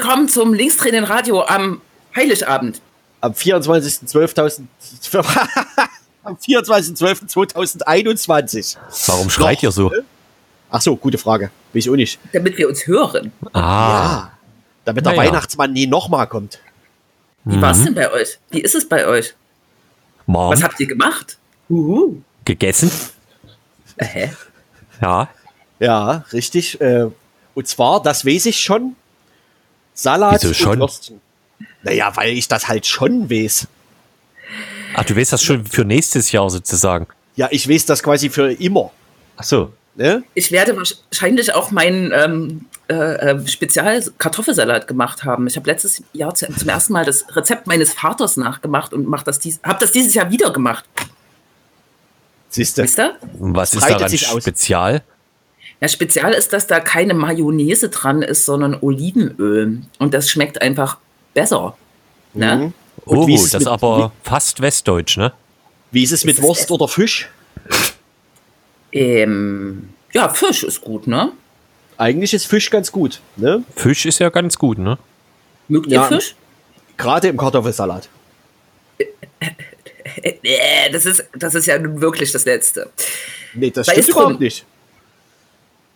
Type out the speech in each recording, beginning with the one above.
Willkommen zum Linkstraining Radio am Heiligabend. Am 24.12.2000 am 24.12.2021. Warum schreit ihr so? Ach so, gute Frage. Ich auch nicht. Damit wir uns hören. Ah, Ja. Damit der Naja. Weihnachtsmann nie nochmal kommt. Wie war's denn bei euch? Wie ist es bei euch? warm, Was habt ihr gemacht? Uhu. gegessen. Äh, Hä? Ja, Ja, richtig. Äh, und zwar, das weiß ich schon. Salat Wieso schon? und Würstchen. Naja, weil ich das halt schon weiß. ach, du weißt das schon für nächstes Jahr sozusagen. Ja, ich weiß das quasi für immer. Ach so. Ne? Ich werde wahrscheinlich auch meinen ähm, äh, äh, Spezial-Kartoffelsalat gemacht haben. Ich habe letztes Jahr zu, zum ersten Mal das Rezept meines Vaters nachgemacht und mach das dies, habe das dieses Jahr wieder gemacht. Siehst du? Was ist daran sich aus. Spezial? Ja, spezial ist, dass da keine Mayonnaise dran ist, sondern Olivenöl. Und das schmeckt einfach besser. Ne? Mhm. Und Oh, wie das ist es aber fast westdeutsch, ne? Wie ist es mit Ist es Wurst echt? oder Fisch? Ähm, ja, Fisch ist gut, ne? Eigentlich ist Fisch ganz gut. Ne? Fisch ist ja ganz gut, ne? Mögt ihr Ja. Fisch? Gerade im Kartoffelsalat. Das ist, das ist ja nun wirklich das Letzte. Nee, das Da stimmt ist drum. überhaupt nicht.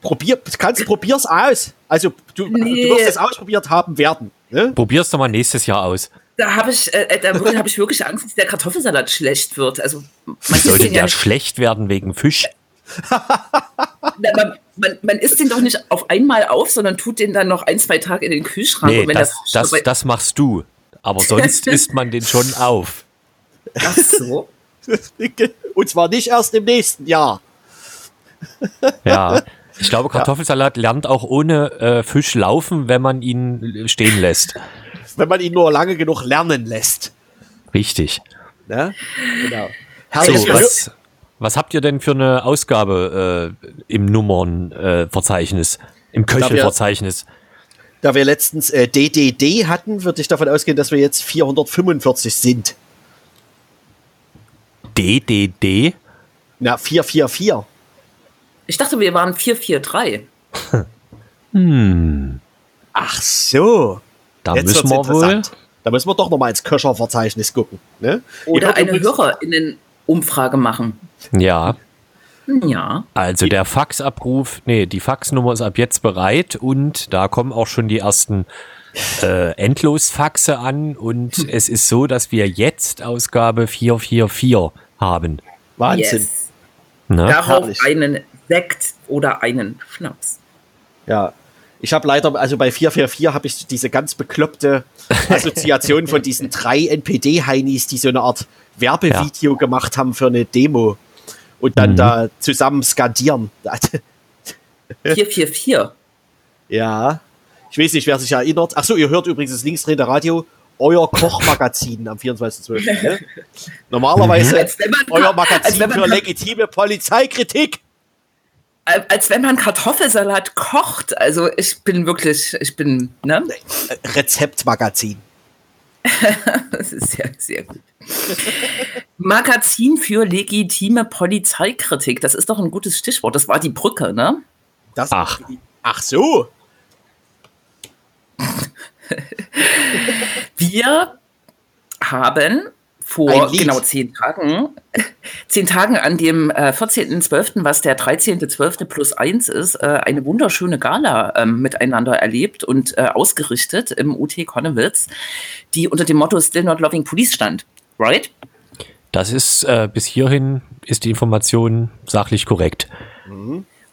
Probier, kannst, probier's aus. Also, du, Nee. du wirst es ausprobiert haben werden. Ne? Probier's doch mal nächstes Jahr aus. Da habe ich, äh, da habe ich wirklich Angst, dass der Kartoffelsalat schlecht wird. Also man Sollte ja der nicht, schlecht werden wegen Fisch? man, man, man isst den doch nicht auf einmal auf, sondern tut den dann noch ein, zwei Tage in den Kühlschrank. Nee, und wenn das, das, dabei- das machst du. Aber sonst isst man den schon auf. Ach so. Und zwar nicht erst im nächsten Jahr. Ja. Ich glaube, Kartoffelsalat lernt auch ohne äh, Fisch laufen, wenn man ihn stehen lässt. Wenn man ihn nur lange genug lernen lässt. Richtig. Ne? Genau. So, Herrlich. was, was habt ihr denn für eine Ausgabe äh, im Nummernverzeichnis? Äh? Im Köchelverzeichnis? Da wir letztens äh, DDD hatten, würde ich davon ausgehen, dass wir jetzt 445 sind. DDD? Na, 444. Ich dachte, wir waren 443. Ach so. Da Jetzt müssen wir wohl. Da müssen wir doch noch mal ins Köcherverzeichnis gucken. Ne? Oder eine HörerInnen-Umfrage machen. Ja, Ja. also der Faxabruf, nee, die Faxnummer ist ab jetzt bereit und da kommen auch schon die ersten äh, Endlosfaxe an und es ist so, dass wir jetzt Ausgabe 444 haben. Wahnsinn. Yes. Ne? Darauf herrlich. einen Sekt oder einen Schnaps. Ja. Ich habe leider, also bei 444 habe ich diese ganz bekloppte Assoziation von diesen drei NPD-Heinis, die so eine Art Werbevideo gemacht haben für eine Demo und Mhm. dann da zusammen skandieren. 444. ja. Ich weiß nicht, wer sich erinnert. Achso, ihr hört übrigens das linksdrehende Radio, euer Kochmagazin am 24.12. Ne? Normalerweise euer Magazin für legitime Polizeikritik. Als wenn man Kartoffelsalat kocht. Also ich bin wirklich, ich bin, ne? Äh, Rezeptmagazin. Das ist sehr, sehr gut. Magazin für legitime Polizeikritik. Das ist doch ein gutes Stichwort. Das war die Brücke, ne? Das, Ach. Ach so. Wir haben vor genau zehn Tagen, zehn Tagen an dem äh, 14.12., was der 13.12. plus eins ist, äh, eine wunderschöne Gala ähm, miteinander erlebt und äh, ausgerichtet im UT Konnewitz, die unter dem Motto Still Not Loving Police stand. Right? Das ist äh, bis hierhin ist die Information sachlich korrekt.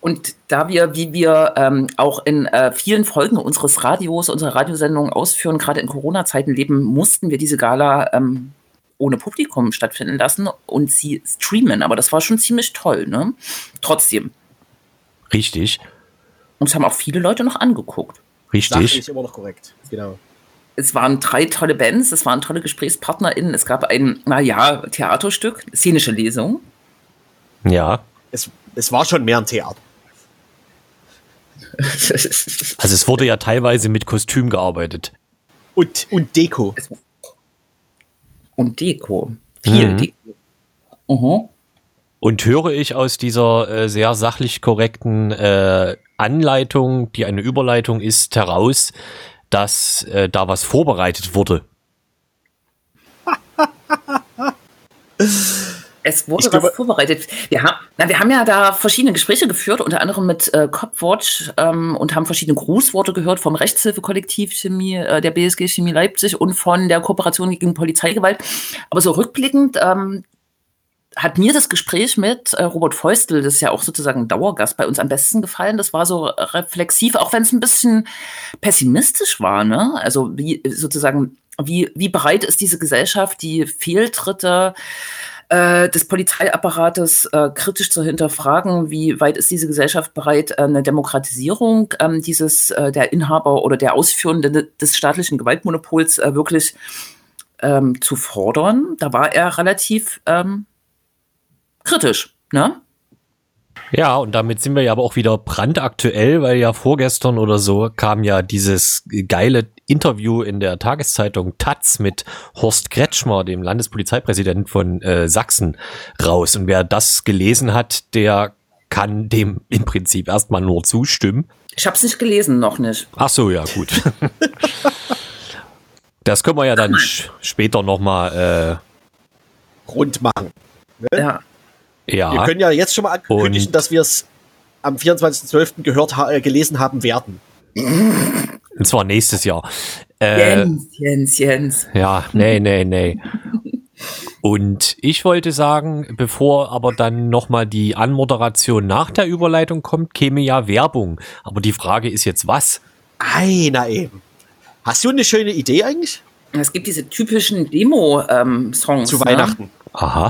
Und da wir, wie wir ähm, auch in äh, vielen Folgen unseres Radios, unserer Radiosendung ausführen, gerade in Corona-Zeiten leben, mussten wir diese Gala ähm, ohne Publikum stattfinden lassen und sie streamen. Aber das war schon ziemlich toll, ne? Trotzdem. Richtig, Und es haben auch viele Leute noch angeguckt. richtig. Sachlich immer noch korrekt. Genau. Es waren drei tolle Bands, es waren tolle GesprächspartnerInnen, es gab ein, naja, Theaterstück, szenische Lesung. Ja. Es, es war schon mehr ein Theater. Also es wurde ja teilweise mit Kostüm gearbeitet. Und, und Deko. Und Deko. Viel Mhm. Deko. Mhm. Und höre ich aus dieser äh, sehr sachlich korrekten äh, Anleitung, die eine Überleitung ist, heraus, dass äh, da was vorbereitet wurde. Es wurde glaube, was vorbereitet. Wir haben, na, wir haben ja da verschiedene Gespräche geführt, unter anderem mit äh, Copwatch ähm, und haben verschiedene Grußworte gehört vom Rechtshilfekollektiv Chemie, äh, der BSG Chemie Leipzig und von der Kooperation gegen Polizeigewalt. Aber so rückblickend ähm, hat mir das Gespräch mit äh, Robert Feustel, das ist ja auch sozusagen ein Dauergast bei uns, am besten gefallen. Das war so reflexiv, auch wenn es ein bisschen pessimistisch war. Ne? Also wie sozusagen, wie, wie bereit ist diese Gesellschaft, die Fehltritte äh, des Polizeiapparates äh, kritisch zu hinterfragen, wie weit ist diese Gesellschaft bereit, äh, eine Demokratisierung ähm, dieses äh, der Inhaber oder der Ausführenden des staatlichen Gewaltmonopols äh, wirklich ähm, zu fordern. Da war er relativ ähm, kritisch, ne? Ja, und damit sind wir ja aber auch wieder brandaktuell, weil ja vorgestern oder so kam ja dieses geile Interview in der Tageszeitung Taz mit Horst Kretschmer, dem Landespolizeipräsidenten von äh, Sachsen, raus. Und wer das gelesen hat, der kann dem im Prinzip erstmal nur zustimmen. Ich habe es nicht gelesen, noch nicht. Ach so, ja, gut. das können wir ja dann später nochmal äh, rund machen. Ne? Ja. Ja. Wir können ja jetzt schon mal ankündigen, Und dass wir es am 24.12. gehört, äh, gelesen haben werden. Und zwar nächstes Jahr. Äh, Jens, Jens, Jens. Ja, nee, nee, nee. Und ich wollte sagen, bevor aber dann nochmal die Anmoderation nach der Überleitung kommt, käme ja Werbung. Aber die Frage ist jetzt was? Einer eben. Hast du eine schöne Idee eigentlich? Es gibt diese typischen Demo-Songs. Zu ne? Aha.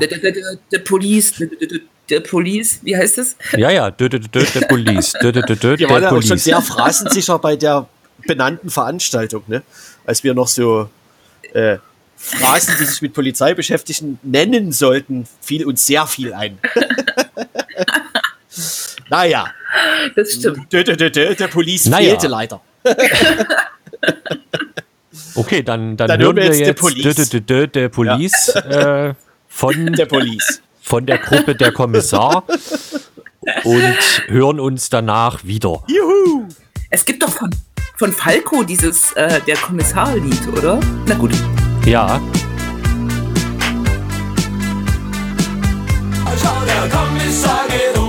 The Police, the Police, wie heißt das? Ja, ja, the Police. Wir waren ja auch schon sehr phrasensicher bei der benannten Veranstaltung, ne? Als wir noch so äh, Phrasen, die sich mit Polizei beschäftigen, nennen sollten, fiel uns sehr viel ein. naja. Das stimmt. Der Police naja. fehlte leider. Okay, dann, dann, dann hören wir jetzt, jetzt Police, der Police äh, von der Police. Von der Gruppe der Kommissar und hören uns danach wieder. Juhu! Es gibt doch von, von Falco dieses äh, der Kommissar-Lied, oder? Na gut. Ja. Schau, der Kommissar geht um.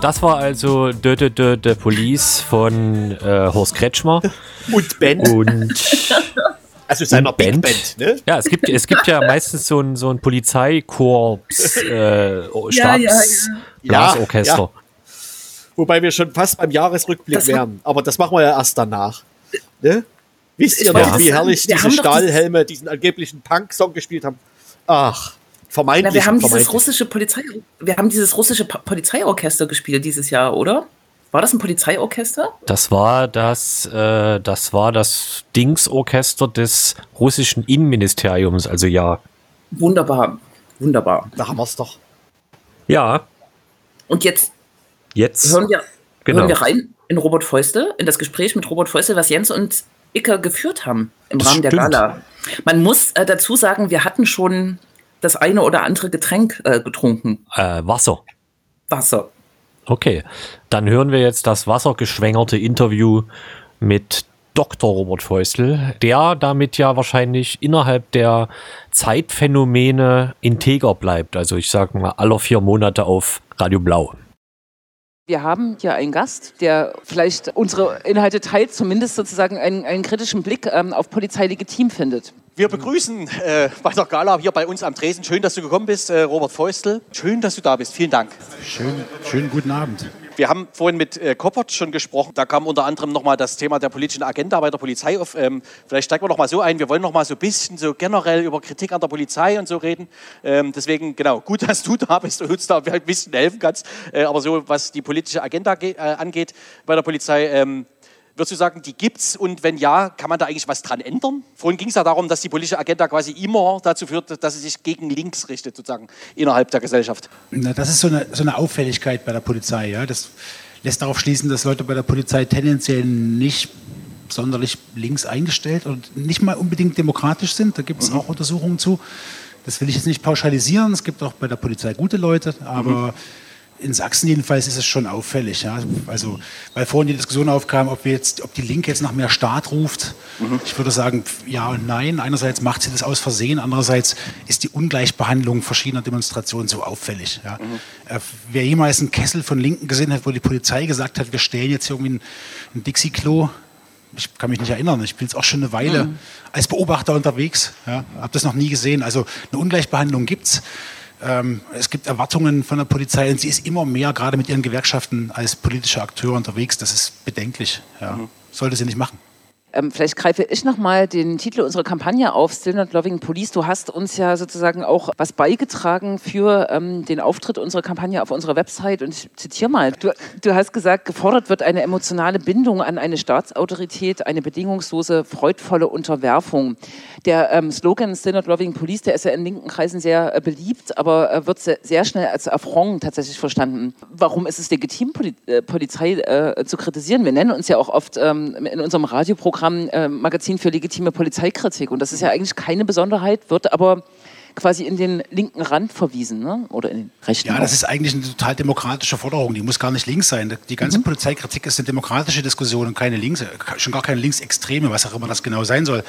Das war also Dö, Dö, Dö, The Police von äh, Horst Kretschmer. Und Band. Und also seiner Band. Band ne? Ja, es gibt, es gibt ja meistens so ein, so ein Polizeikorps, äh, Stabs, ja, ja, ja. Blasorchester. Ja, Wobei wir schon fast beim Jahresrückblick das wären. Aber das machen wir ja erst danach. Ne? Wisst ihr noch, wie herrlich diese Stahlhelme diesen angeblichen Punk-Song gespielt haben? Ach. Vermeintlich. Na, wir haben dieses russische Polizei, wir haben dieses russische Polizeiorchester gespielt dieses Jahr, oder? War das ein Polizeiorchester? Das war das, äh, das war das Dingsorchester des russischen Innenministeriums, also ja. Wunderbar, wunderbar. Da haben wir es doch. Ja. Und jetzt, jetzt hören, wir, genau. hören wir rein in Robert Feustel, in das Gespräch mit Robert Feustel, was Jens und Icke geführt haben im das Rahmen stimmt. der Gala. Man muss äh, dazu sagen, wir hatten schon das eine oder andere Getränk äh, getrunken? Äh, Wasser. Wasser. Okay, dann hören wir jetzt das wassergeschwängerte Interview mit Dr. Robert Feustel, der damit ja wahrscheinlich innerhalb der Zeitphänomene integer bleibt. Also ich sage mal alle vier Monate auf Radio Blau. Wir haben hier einen Gast, der vielleicht unsere Inhalte teilt, zumindest sozusagen einen, einen kritischen Blick ähm, auf Polizei legitim findet. Wir begrüßen äh, bei der Gala hier bei uns am Tresen. Schön, dass du gekommen bist, äh, Robert Feustel. Schön, dass du da bist. Vielen Dank. Schön, schönen guten Abend. Wir haben vorhin mit äh, Koppert schon gesprochen. Da kam unter anderem nochmal das Thema der politischen Agenda bei der Polizei auf. Ähm, vielleicht steigen wir noch mal so ein. Wir wollen noch mal so ein bisschen so generell über Kritik an der Polizei und so reden. Ähm, deswegen, genau, gut, dass du da bist und uns da ein bisschen helfen kannst. Äh, aber so, was die politische Agenda äh, angeht bei der Polizei, ähm, Würdest du sagen, die gibt es und wenn ja, kann man da eigentlich was dran ändern? Vorhin ging es ja darum, dass die politische Agenda quasi immer dazu führt, dass sie sich gegen links richtet, sozusagen innerhalb der Gesellschaft. Na, das ist so eine, so eine Auffälligkeit bei der Polizei. Ja? Das lässt darauf schließen, dass Leute bei der Polizei tendenziell nicht sonderlich links eingestellt und nicht mal unbedingt demokratisch sind. Da gibt es mhm. auch Untersuchungen zu. Das will ich jetzt nicht pauschalisieren. Es gibt auch bei der Polizei gute Leute, aber mhm in Sachsen jedenfalls ist es schon auffällig. Ja? Also, weil vorhin die Diskussion aufkam, ob, wir jetzt, ob die Linke jetzt nach mehr Staat ruft. Mhm. Ich würde sagen, ja und nein. Einerseits macht sie das aus Versehen, andererseits ist die Ungleichbehandlung verschiedener Demonstrationen so auffällig. Ja? Mhm. Äh, wer jemals einen Kessel von Linken gesehen hat, wo die Polizei gesagt hat, wir stellen jetzt irgendwie ein, ein Dixie-Klo, ich kann mich nicht erinnern, ich bin jetzt auch schon eine Weile mhm. als Beobachter unterwegs, ja, habe das noch nie gesehen. Also eine Ungleichbehandlung gibt es. Ähm, es gibt Erwartungen von der Polizei und sie ist immer mehr, gerade mit ihren Gewerkschaften, als politischer Akteur unterwegs. Das ist bedenklich. Ja. Mhm. Sollte sie nicht machen. Ähm, vielleicht greife ich nochmal den Titel unserer Kampagne auf, Still Not Loving Police. Du hast uns ja sozusagen auch was beigetragen für ähm, den Auftritt unserer Kampagne auf unserer Website. Und ich zitiere mal, du, du, hast gesagt, gefordert wird eine emotionale Bindung an eine Staatsautorität, eine bedingungslose, freudvolle Unterwerfung. Der ähm, Slogan Still Not Loving Police, der ist ja in linken Kreisen sehr äh, beliebt, aber äh, wird sehr, sehr, schnell als Affront tatsächlich verstanden. Warum ist es legitim, Poli äh, Polizei äh, zu kritisieren? Wir nennen uns ja auch oft ähm, in unserem Radioprogramm Programm äh, Magazin für legitime Polizeikritik. Und das ist ja eigentlich keine Besonderheit, wird aber quasi in den linken Rand verwiesen ne? oder in den rechten. Ja, das ist eigentlich eine total demokratische Forderung. Die muss gar nicht links sein. Die ganze mhm. Polizeikritik ist eine demokratische Diskussion und keine links, schon gar keine linksextreme, was auch immer das genau sein soll.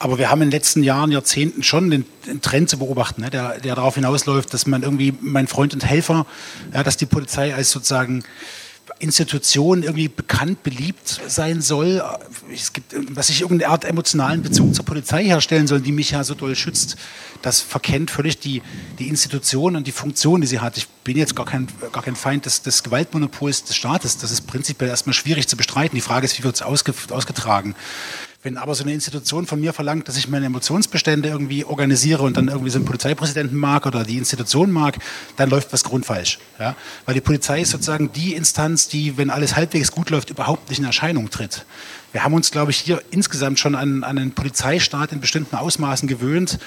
Aber wir haben in den letzten Jahren, Jahrzehnten schon den, den Trend zu beobachten, ne, der, der darauf hinausläuft, dass man irgendwie mein Freund und Helfer, ja, dass die Polizei als sozusagen Institution irgendwie bekannt, beliebt sein soll. Es gibt, dass ich irgendeine Art emotionalen Bezug zur Polizei herstellen soll, die mich ja so doll schützt. Das verkennt völlig die, die Institution und die Funktion, die sie hat. Ich bin jetzt gar kein, gar kein Feind des, des Gewaltmonopols des Staates. Das ist prinzipiell erstmal schwierig zu bestreiten. Die Frage ist, wie wird es ausge, ausgetragen? Wenn aber so eine Institution von mir verlangt, dass ich meine Emotionsbestände irgendwie organisiere und dann irgendwie so einen Polizeipräsidenten mag oder die Institution mag, dann läuft was grundfalsch. Ja? Weil die Polizei ist sozusagen die Instanz, die, wenn alles halbwegs gut läuft, überhaupt nicht in Erscheinung tritt. Wir haben uns, glaube ich, hier insgesamt schon an, an einen Polizeistaat in bestimmten Ausmaßen gewöhnt.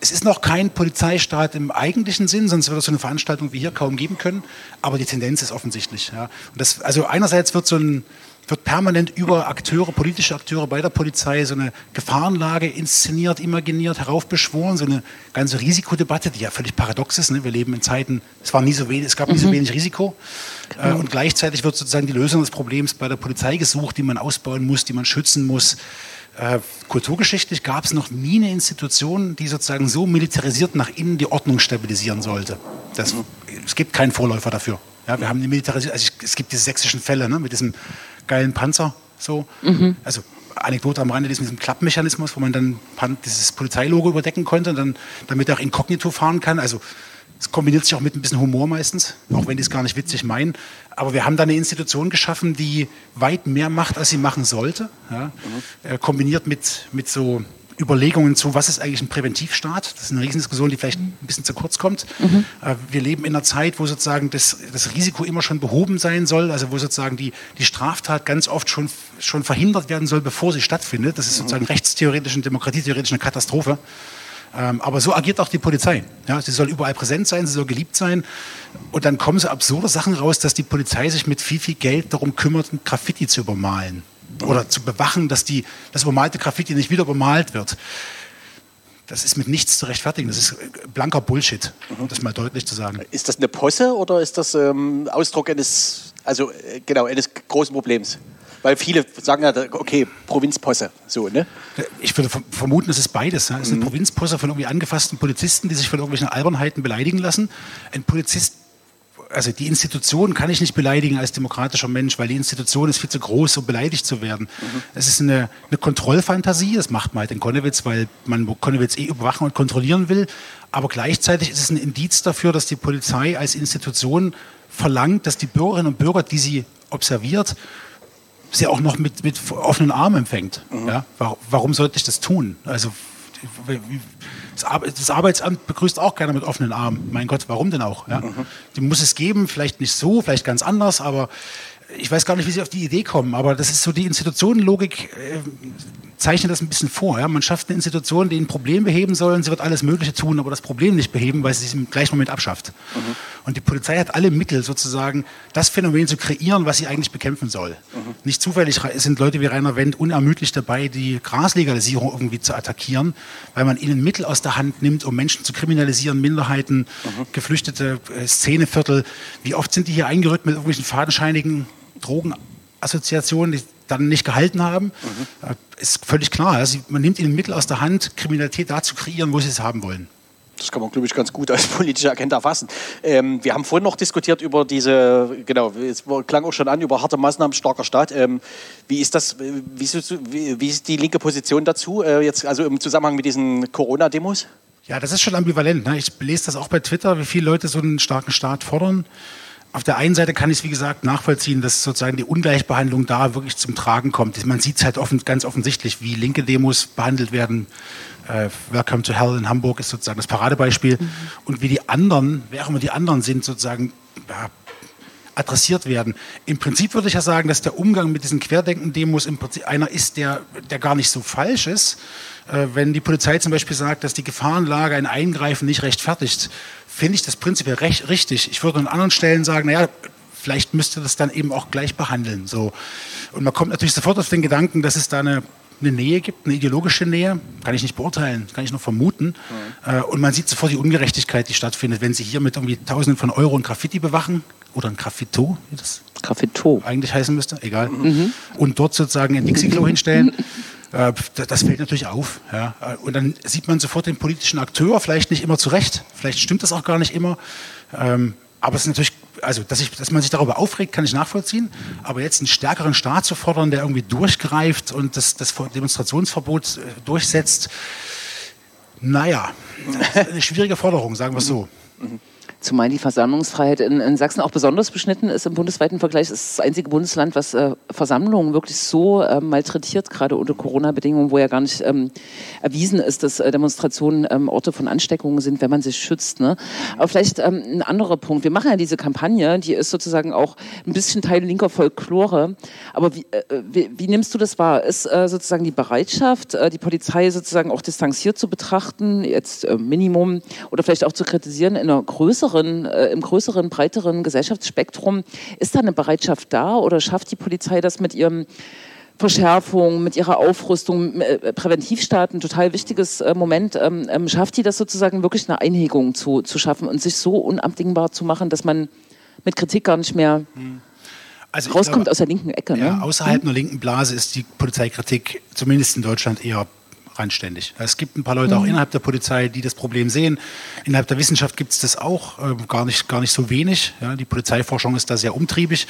Es ist noch kein Polizeistaat im eigentlichen Sinn, sonst würde es so eine Veranstaltung wie hier kaum geben können. Aber die Tendenz ist offensichtlich. Ja. Das, also einerseits wird so ein, wird permanent über Akteure, politische Akteure bei der Polizei so eine Gefahrenlage inszeniert, imaginiert, heraufbeschworen, so eine ganze Risikodebatte, die ja völlig paradox ist. Ne? Wir leben in Zeiten, es, war nie so wenig, es gab nie so mhm. wenig Risiko. Genau. Äh, und gleichzeitig wird sozusagen die Lösung des Problems bei der Polizei gesucht, die man ausbauen muss, die man schützen muss. Äh, kulturgeschichtlich gab es noch nie eine Institution, die sozusagen so militarisiert nach innen die Ordnung stabilisieren sollte. Das, mhm. Es gibt keinen Vorläufer dafür. Ja, wir haben eine Militarisierung, also es gibt diese sächsischen Fälle ne, mit diesem geilen Panzer. So. Mhm. Also Anekdote am Rande, diesem Klappmechanismus, wo man dann dieses Polizeilogo überdecken konnte, dann, damit er auch inkognito fahren kann. Also es kombiniert sich auch mit ein bisschen Humor meistens, auch wenn die es gar nicht witzig meinen. Aber wir haben da eine Institution geschaffen, die weit mehr macht, als sie machen sollte. Ja? Mhm. Äh, kombiniert mit, mit so Überlegungen zu, was ist eigentlich ein Präventivstaat. Das ist eine Riesendiskussion, die vielleicht ein bisschen zu kurz kommt. Mhm. Äh, wir leben in einer Zeit, wo sozusagen das, das Risiko immer schon behoben sein soll, also wo sozusagen die, die Straftat ganz oft schon, schon verhindert werden soll, bevor sie stattfindet. Das ist sozusagen mhm. rechtstheoretisch und demokratietheoretisch eine Katastrophe. Ähm, aber so agiert auch die Polizei. Ja, sie soll überall präsent sein, sie soll geliebt sein. Und dann kommen so absurde Sachen raus, dass die Polizei sich mit viel, viel Geld darum kümmert, Graffiti zu übermalen oder zu bewachen, dass die, das übermalte Graffiti nicht wieder bemalt wird. Das ist mit nichts zu rechtfertigen. Das ist blanker Bullshit, um das mal deutlich zu sagen. Ist das eine Posse oder ist das ähm, Ausdruck eines, also äh, genau, eines großen Problems? Weil viele sagen ja, okay, Provinzposse, so, ne? Ich würde vermuten, es ist beides. Es ist eine mhm. Provinzposse von irgendwie angefassten Polizisten, die sich von irgendwelchen Albernheiten beleidigen lassen. Ein Polizist also die Institution kann ich nicht beleidigen als demokratischer Mensch, weil die Institution ist viel zu groß, um beleidigt zu werden. Mhm. Es ist eine, eine Kontrollfantasie, das macht man halt in Konnewitz, weil man Konnewitz eh überwachen und kontrollieren will. Aber gleichzeitig ist es ein Indiz dafür, dass die Polizei als Institution verlangt, dass die Bürgerinnen und Bürger, die sie observiert, sie auch noch mit, mit offenen Armen empfängt. Mhm. Ja? Warum sollte ich das tun? Also das Arbeitsamt begrüßt auch keiner mit offenen Armen. Mein Gott, warum denn auch? Ja? Mhm. Die muss es geben, vielleicht nicht so, vielleicht ganz anders, aber ich weiß gar nicht, wie Sie auf die Idee kommen, aber das ist so die Institutionenlogik, äh, zeichnet das ein bisschen vor. Ja? Man schafft eine Institution, die ein Problem beheben soll und sie wird alles Mögliche tun, aber das Problem nicht beheben, weil sie es im gleichen Moment abschafft. Mhm. Und die Polizei hat alle Mittel, sozusagen das Phänomen zu kreieren, was sie eigentlich bekämpfen soll. Mhm. Nicht zufällig sind Leute wie Rainer Wendt unermüdlich dabei, die Graslegalisierung irgendwie zu attackieren, weil man ihnen Mittel aus der Hand nimmt, um Menschen zu kriminalisieren, Minderheiten, mhm. Geflüchtete, äh, Szeneviertel. Wie oft sind die hier eingerückt mit irgendwelchen fadenscheinigen Drogenassoziationen, die dann nicht gehalten haben, mhm. ist völlig klar. Also man nimmt ihnen Mittel aus der Hand, Kriminalität da zu kreieren, wo sie es haben wollen. Das kann man, glaube ich, ganz gut als politische Agenda fassen. Ähm, wir haben vorhin noch diskutiert über diese, genau, es klang auch schon an, über harte Maßnahmen, starker Staat. Ähm, wie, ist das, wie, ist, wie ist die linke Position dazu, äh, jetzt also im Zusammenhang mit diesen Corona-Demos? Ja, das ist schon ambivalent. Ne? Ich lese das auch bei Twitter, wie viele Leute so einen starken Staat fordern auf der einen Seite kann ich es, wie gesagt, nachvollziehen, dass sozusagen die Ungleichbehandlung da wirklich zum Tragen kommt. Man sieht es halt offen, ganz offensichtlich, wie linke Demos behandelt werden. Äh, Welcome to Hell in Hamburg ist sozusagen das Paradebeispiel. Mhm. Und wie die anderen, wer auch immer die anderen sind, sozusagen ja, adressiert werden. Im Prinzip würde ich ja sagen, dass der Umgang mit diesen Querdenken-Demos im Prinzip einer ist, der, der gar nicht so falsch ist. Äh, wenn die Polizei zum Beispiel sagt, dass die Gefahrenlage ein Eingreifen nicht rechtfertigt, finde ich das prinzipiell recht, richtig. Ich würde an anderen Stellen sagen, naja, vielleicht müsste das dann eben auch gleich behandeln. So. Und man kommt natürlich sofort auf den Gedanken, dass es da eine, eine Nähe gibt, eine ideologische Nähe. Kann ich nicht beurteilen, kann ich nur vermuten. Mhm. Und man sieht sofort die Ungerechtigkeit, die stattfindet, wenn sie hier mit irgendwie Tausenden von Euro ein Graffiti bewachen oder ein Graffito, wie das Graffito eigentlich heißen müsste, egal. Mhm. Und dort sozusagen ein Dixie-Klo hinstellen. Äh, das fällt natürlich auf. Ja. Und dann sieht man sofort den politischen Akteur, vielleicht nicht immer zurecht, vielleicht stimmt das auch gar nicht immer. Ähm, aber es ist natürlich, also dass, ich, dass man sich darüber aufregt, kann ich nachvollziehen. Aber jetzt einen stärkeren Staat zu fordern, der irgendwie durchgreift und das, das Demonstrationsverbot äh, durchsetzt, naja, eine schwierige Forderung, sagen wir es so. Mhm. Zumal die Versammlungsfreiheit in, in, Sachsen auch besonders beschnitten ist im bundesweiten Vergleich. Es ist das einzige Bundesland, was äh, Versammlungen wirklich so äh, malträtiert, gerade unter Corona-Bedingungen, wo ja gar nicht ähm, erwiesen ist, dass äh, Demonstrationen ähm, Orte von Ansteckungen sind, wenn man sich schützt. Ne? Aber vielleicht ähm, ein anderer Punkt. Wir machen ja diese Kampagne, die ist sozusagen auch ein bisschen Teil linker Folklore. Aber wie, äh, wie, wie nimmst du das wahr? Ist äh, sozusagen die Bereitschaft, äh, die Polizei sozusagen auch distanziert zu betrachten, jetzt Minimum, oder vielleicht auch zu kritisieren in einer größeren größeren, äh, im größeren, breiteren Gesellschaftsspektrum, ist da eine Bereitschaft da oder schafft die Polizei das mit ihrem Verschärfung, mit ihrer Aufrüstung, äh, Präventivstaat, ein total wichtiges äh, Moment, ähm, ähm, schafft die das sozusagen wirklich eine Einhegung zu, zu schaffen und sich so unabdingbar zu machen, dass man mit Kritik gar nicht mehr hm. also rauskommt glaube, aus der linken Ecke. Ja, ne? Außerhalb hm? einer linken Blase ist die Polizeikritik zumindest in Deutschland eher randständig. Es gibt ein paar Leute mhm. auch innerhalb der Polizei, die das Problem sehen. Innerhalb der Wissenschaft gibt es das auch, äh, gar, nicht, gar nicht so wenig. Ja, die Polizeiforschung ist da sehr umtriebig.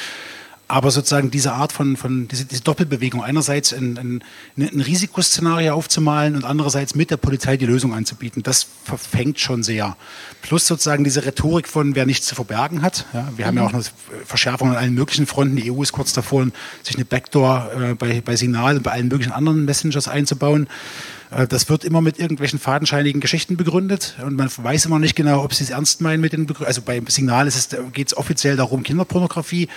Aber sozusagen diese Art von, von diese, diese Doppelbewegung, einerseits ein, ein, ein Risikoszenario aufzumalen und andererseits mit der Polizei die Lösung anzubieten, das verfängt schon sehr. Plus sozusagen diese Rhetorik von, wer nichts zu verbergen hat. Ja, wir mhm. haben ja mhm. auch eine Verschärfung an allen möglichen Fronten. Die EU ist kurz davor, sich eine Backdoor äh, bei, bei Signal und bei allen möglichen anderen Messengers einzubauen. Äh, das wird immer mit irgendwelchen fadenscheinigen Geschichten begründet und man weiß immer nicht genau, ob sie es ernst meinen mit den Begründungen. Also beim Signal geht es offiziell darum, Kinderpornografie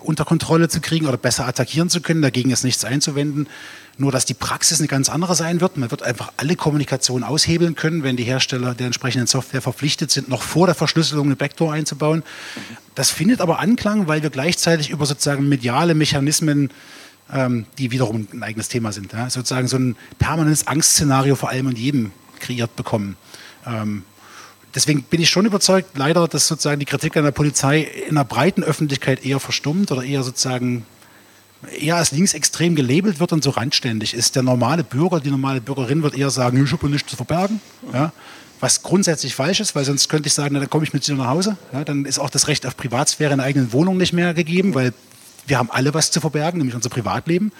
unter Kontrolle zu kriegen oder besser attackieren zu können. Dagegen ist nichts einzuwenden. Nur, dass die Praxis eine ganz andere sein wird. Man wird einfach alle Kommunikation aushebeln können, wenn die Hersteller der entsprechenden Software verpflichtet sind, noch vor der Verschlüsselung eine Backdoor einzubauen. Das findet aber Anklang, weil wir gleichzeitig über sozusagen mediale Mechanismen ähm, die wiederum ein eigenes Thema sind. Ja? Sozusagen so ein permanentes Angstszenario vor allem und jedem kreiert bekommen. Ähm, deswegen bin ich schon überzeugt, leider, dass sozusagen die Kritik an der Polizei in der breiten Öffentlichkeit eher verstummt oder eher sozusagen eher als linksextrem gelabelt wird und so randständig ist. Der normale Bürger, die normale Bürgerin wird eher sagen, ich habe nichts zu verbergen. Ja? Was grundsätzlich falsch ist, weil sonst könnte ich sagen, na, dann komme ich mit dir nach Hause. Ja? Dann ist auch das Recht auf Privatsphäre in der eigenen Wohnung nicht mehr gegeben, weil wir haben alle was zu verbergen, nämlich unser Privatleben.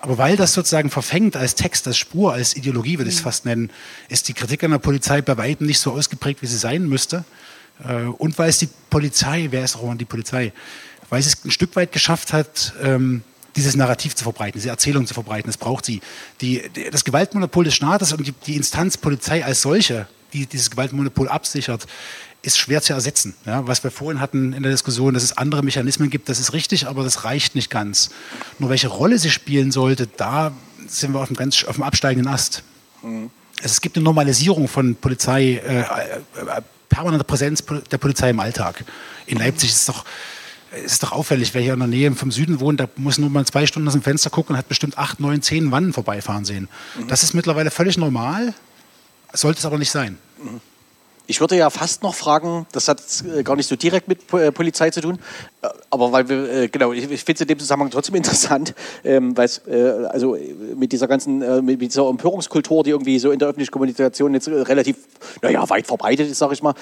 Aber weil das sozusagen verfängt als Text, als Spur, als Ideologie, würde ich es mhm. fast nennen, ist die Kritik an der Polizei bei weitem nicht so ausgeprägt, wie sie sein müsste. Äh, und weil es die Polizei, wer ist auch immer die Polizei, weil es ein Stück weit geschafft hat, ähm, dieses Narrativ zu verbreiten, diese Erzählung zu verbreiten. Das braucht sie. Die, das Gewaltmonopol des Staates und die, die Instanz Polizei als solche die dieses Gewaltmonopol absichert, ist schwer zu ersetzen. Ja, was wir vorhin hatten in der Diskussion, dass es andere Mechanismen gibt, das ist richtig, aber das reicht nicht ganz. Nur welche Rolle sie spielen sollte, da sind wir auf dem, ganz, auf dem absteigenden Ast. Mhm. Es gibt eine Normalisierung von Polizei, äh, äh, permanenter Präsenz der Polizei im Alltag. In Leipzig ist es doch, ist doch auffällig, wer hier in der Nähe vom Süden wohnt, der muss nur mal zwei Stunden aus dem Fenster gucken und hat bestimmt acht, neun, zehn Wannen vorbeifahren sehen. Mhm. Das ist mittlerweile völlig normal, sollte es aber nicht sein. Mhm. Ich würde ja fast noch fragen, das hat äh, gar nicht so direkt mit äh, Polizei zu tun, äh, aber weil wir, genau, ich finde es in dem Zusammenhang trotzdem interessant, ähm, weil es, also mit dieser ganzen, mit dieser Empörungskultur, die irgendwie so in der öffentlichen Kommunikation jetzt relativ, naja, weit verbreitet ist, sage ich mal,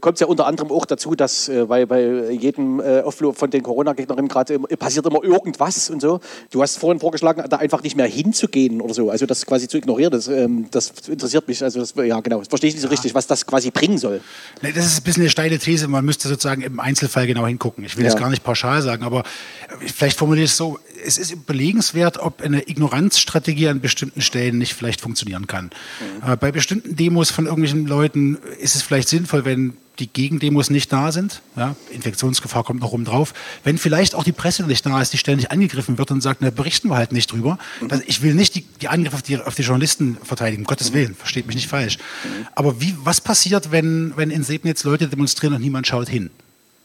kommt es ja unter anderem auch dazu, dass weil bei jedem Offload von den Corona-Gegnerinnen gerade passiert immer irgendwas und so. Du hast vorhin vorgeschlagen, da einfach nicht mehr hinzugehen oder so, also das quasi zu ignorieren, das, ähm, das interessiert mich, also das, ja genau, das verstehe ich nicht so richtig, was das das quasi bringen soll. Das ist ein bisschen eine steile These. Man müsste sozusagen im Einzelfall genau hingucken. Ich will ja. das gar nicht pauschal sagen, aber vielleicht formuliere ich es so. Es ist überlegenswert, ob eine Ignoranzstrategie an bestimmten Stellen nicht vielleicht funktionieren kann. Mhm. Äh, bei bestimmten Demos von irgendwelchen Leuten ist es vielleicht sinnvoll, wenn die Gegendemos nicht da sind, ja, Infektionsgefahr kommt noch oben drauf, wenn vielleicht auch die Presse nicht da ist, die ständig angegriffen wird und sagt, na, berichten wir halt nicht drüber. Mhm. ich will nicht die, die Angriffe auf die, auf die, Journalisten verteidigen, um Gottes Willen, versteht mich nicht falsch. Mhm. Aber wie, was passiert, wenn, wenn in Sebnitz Leute demonstrieren und niemand schaut hin?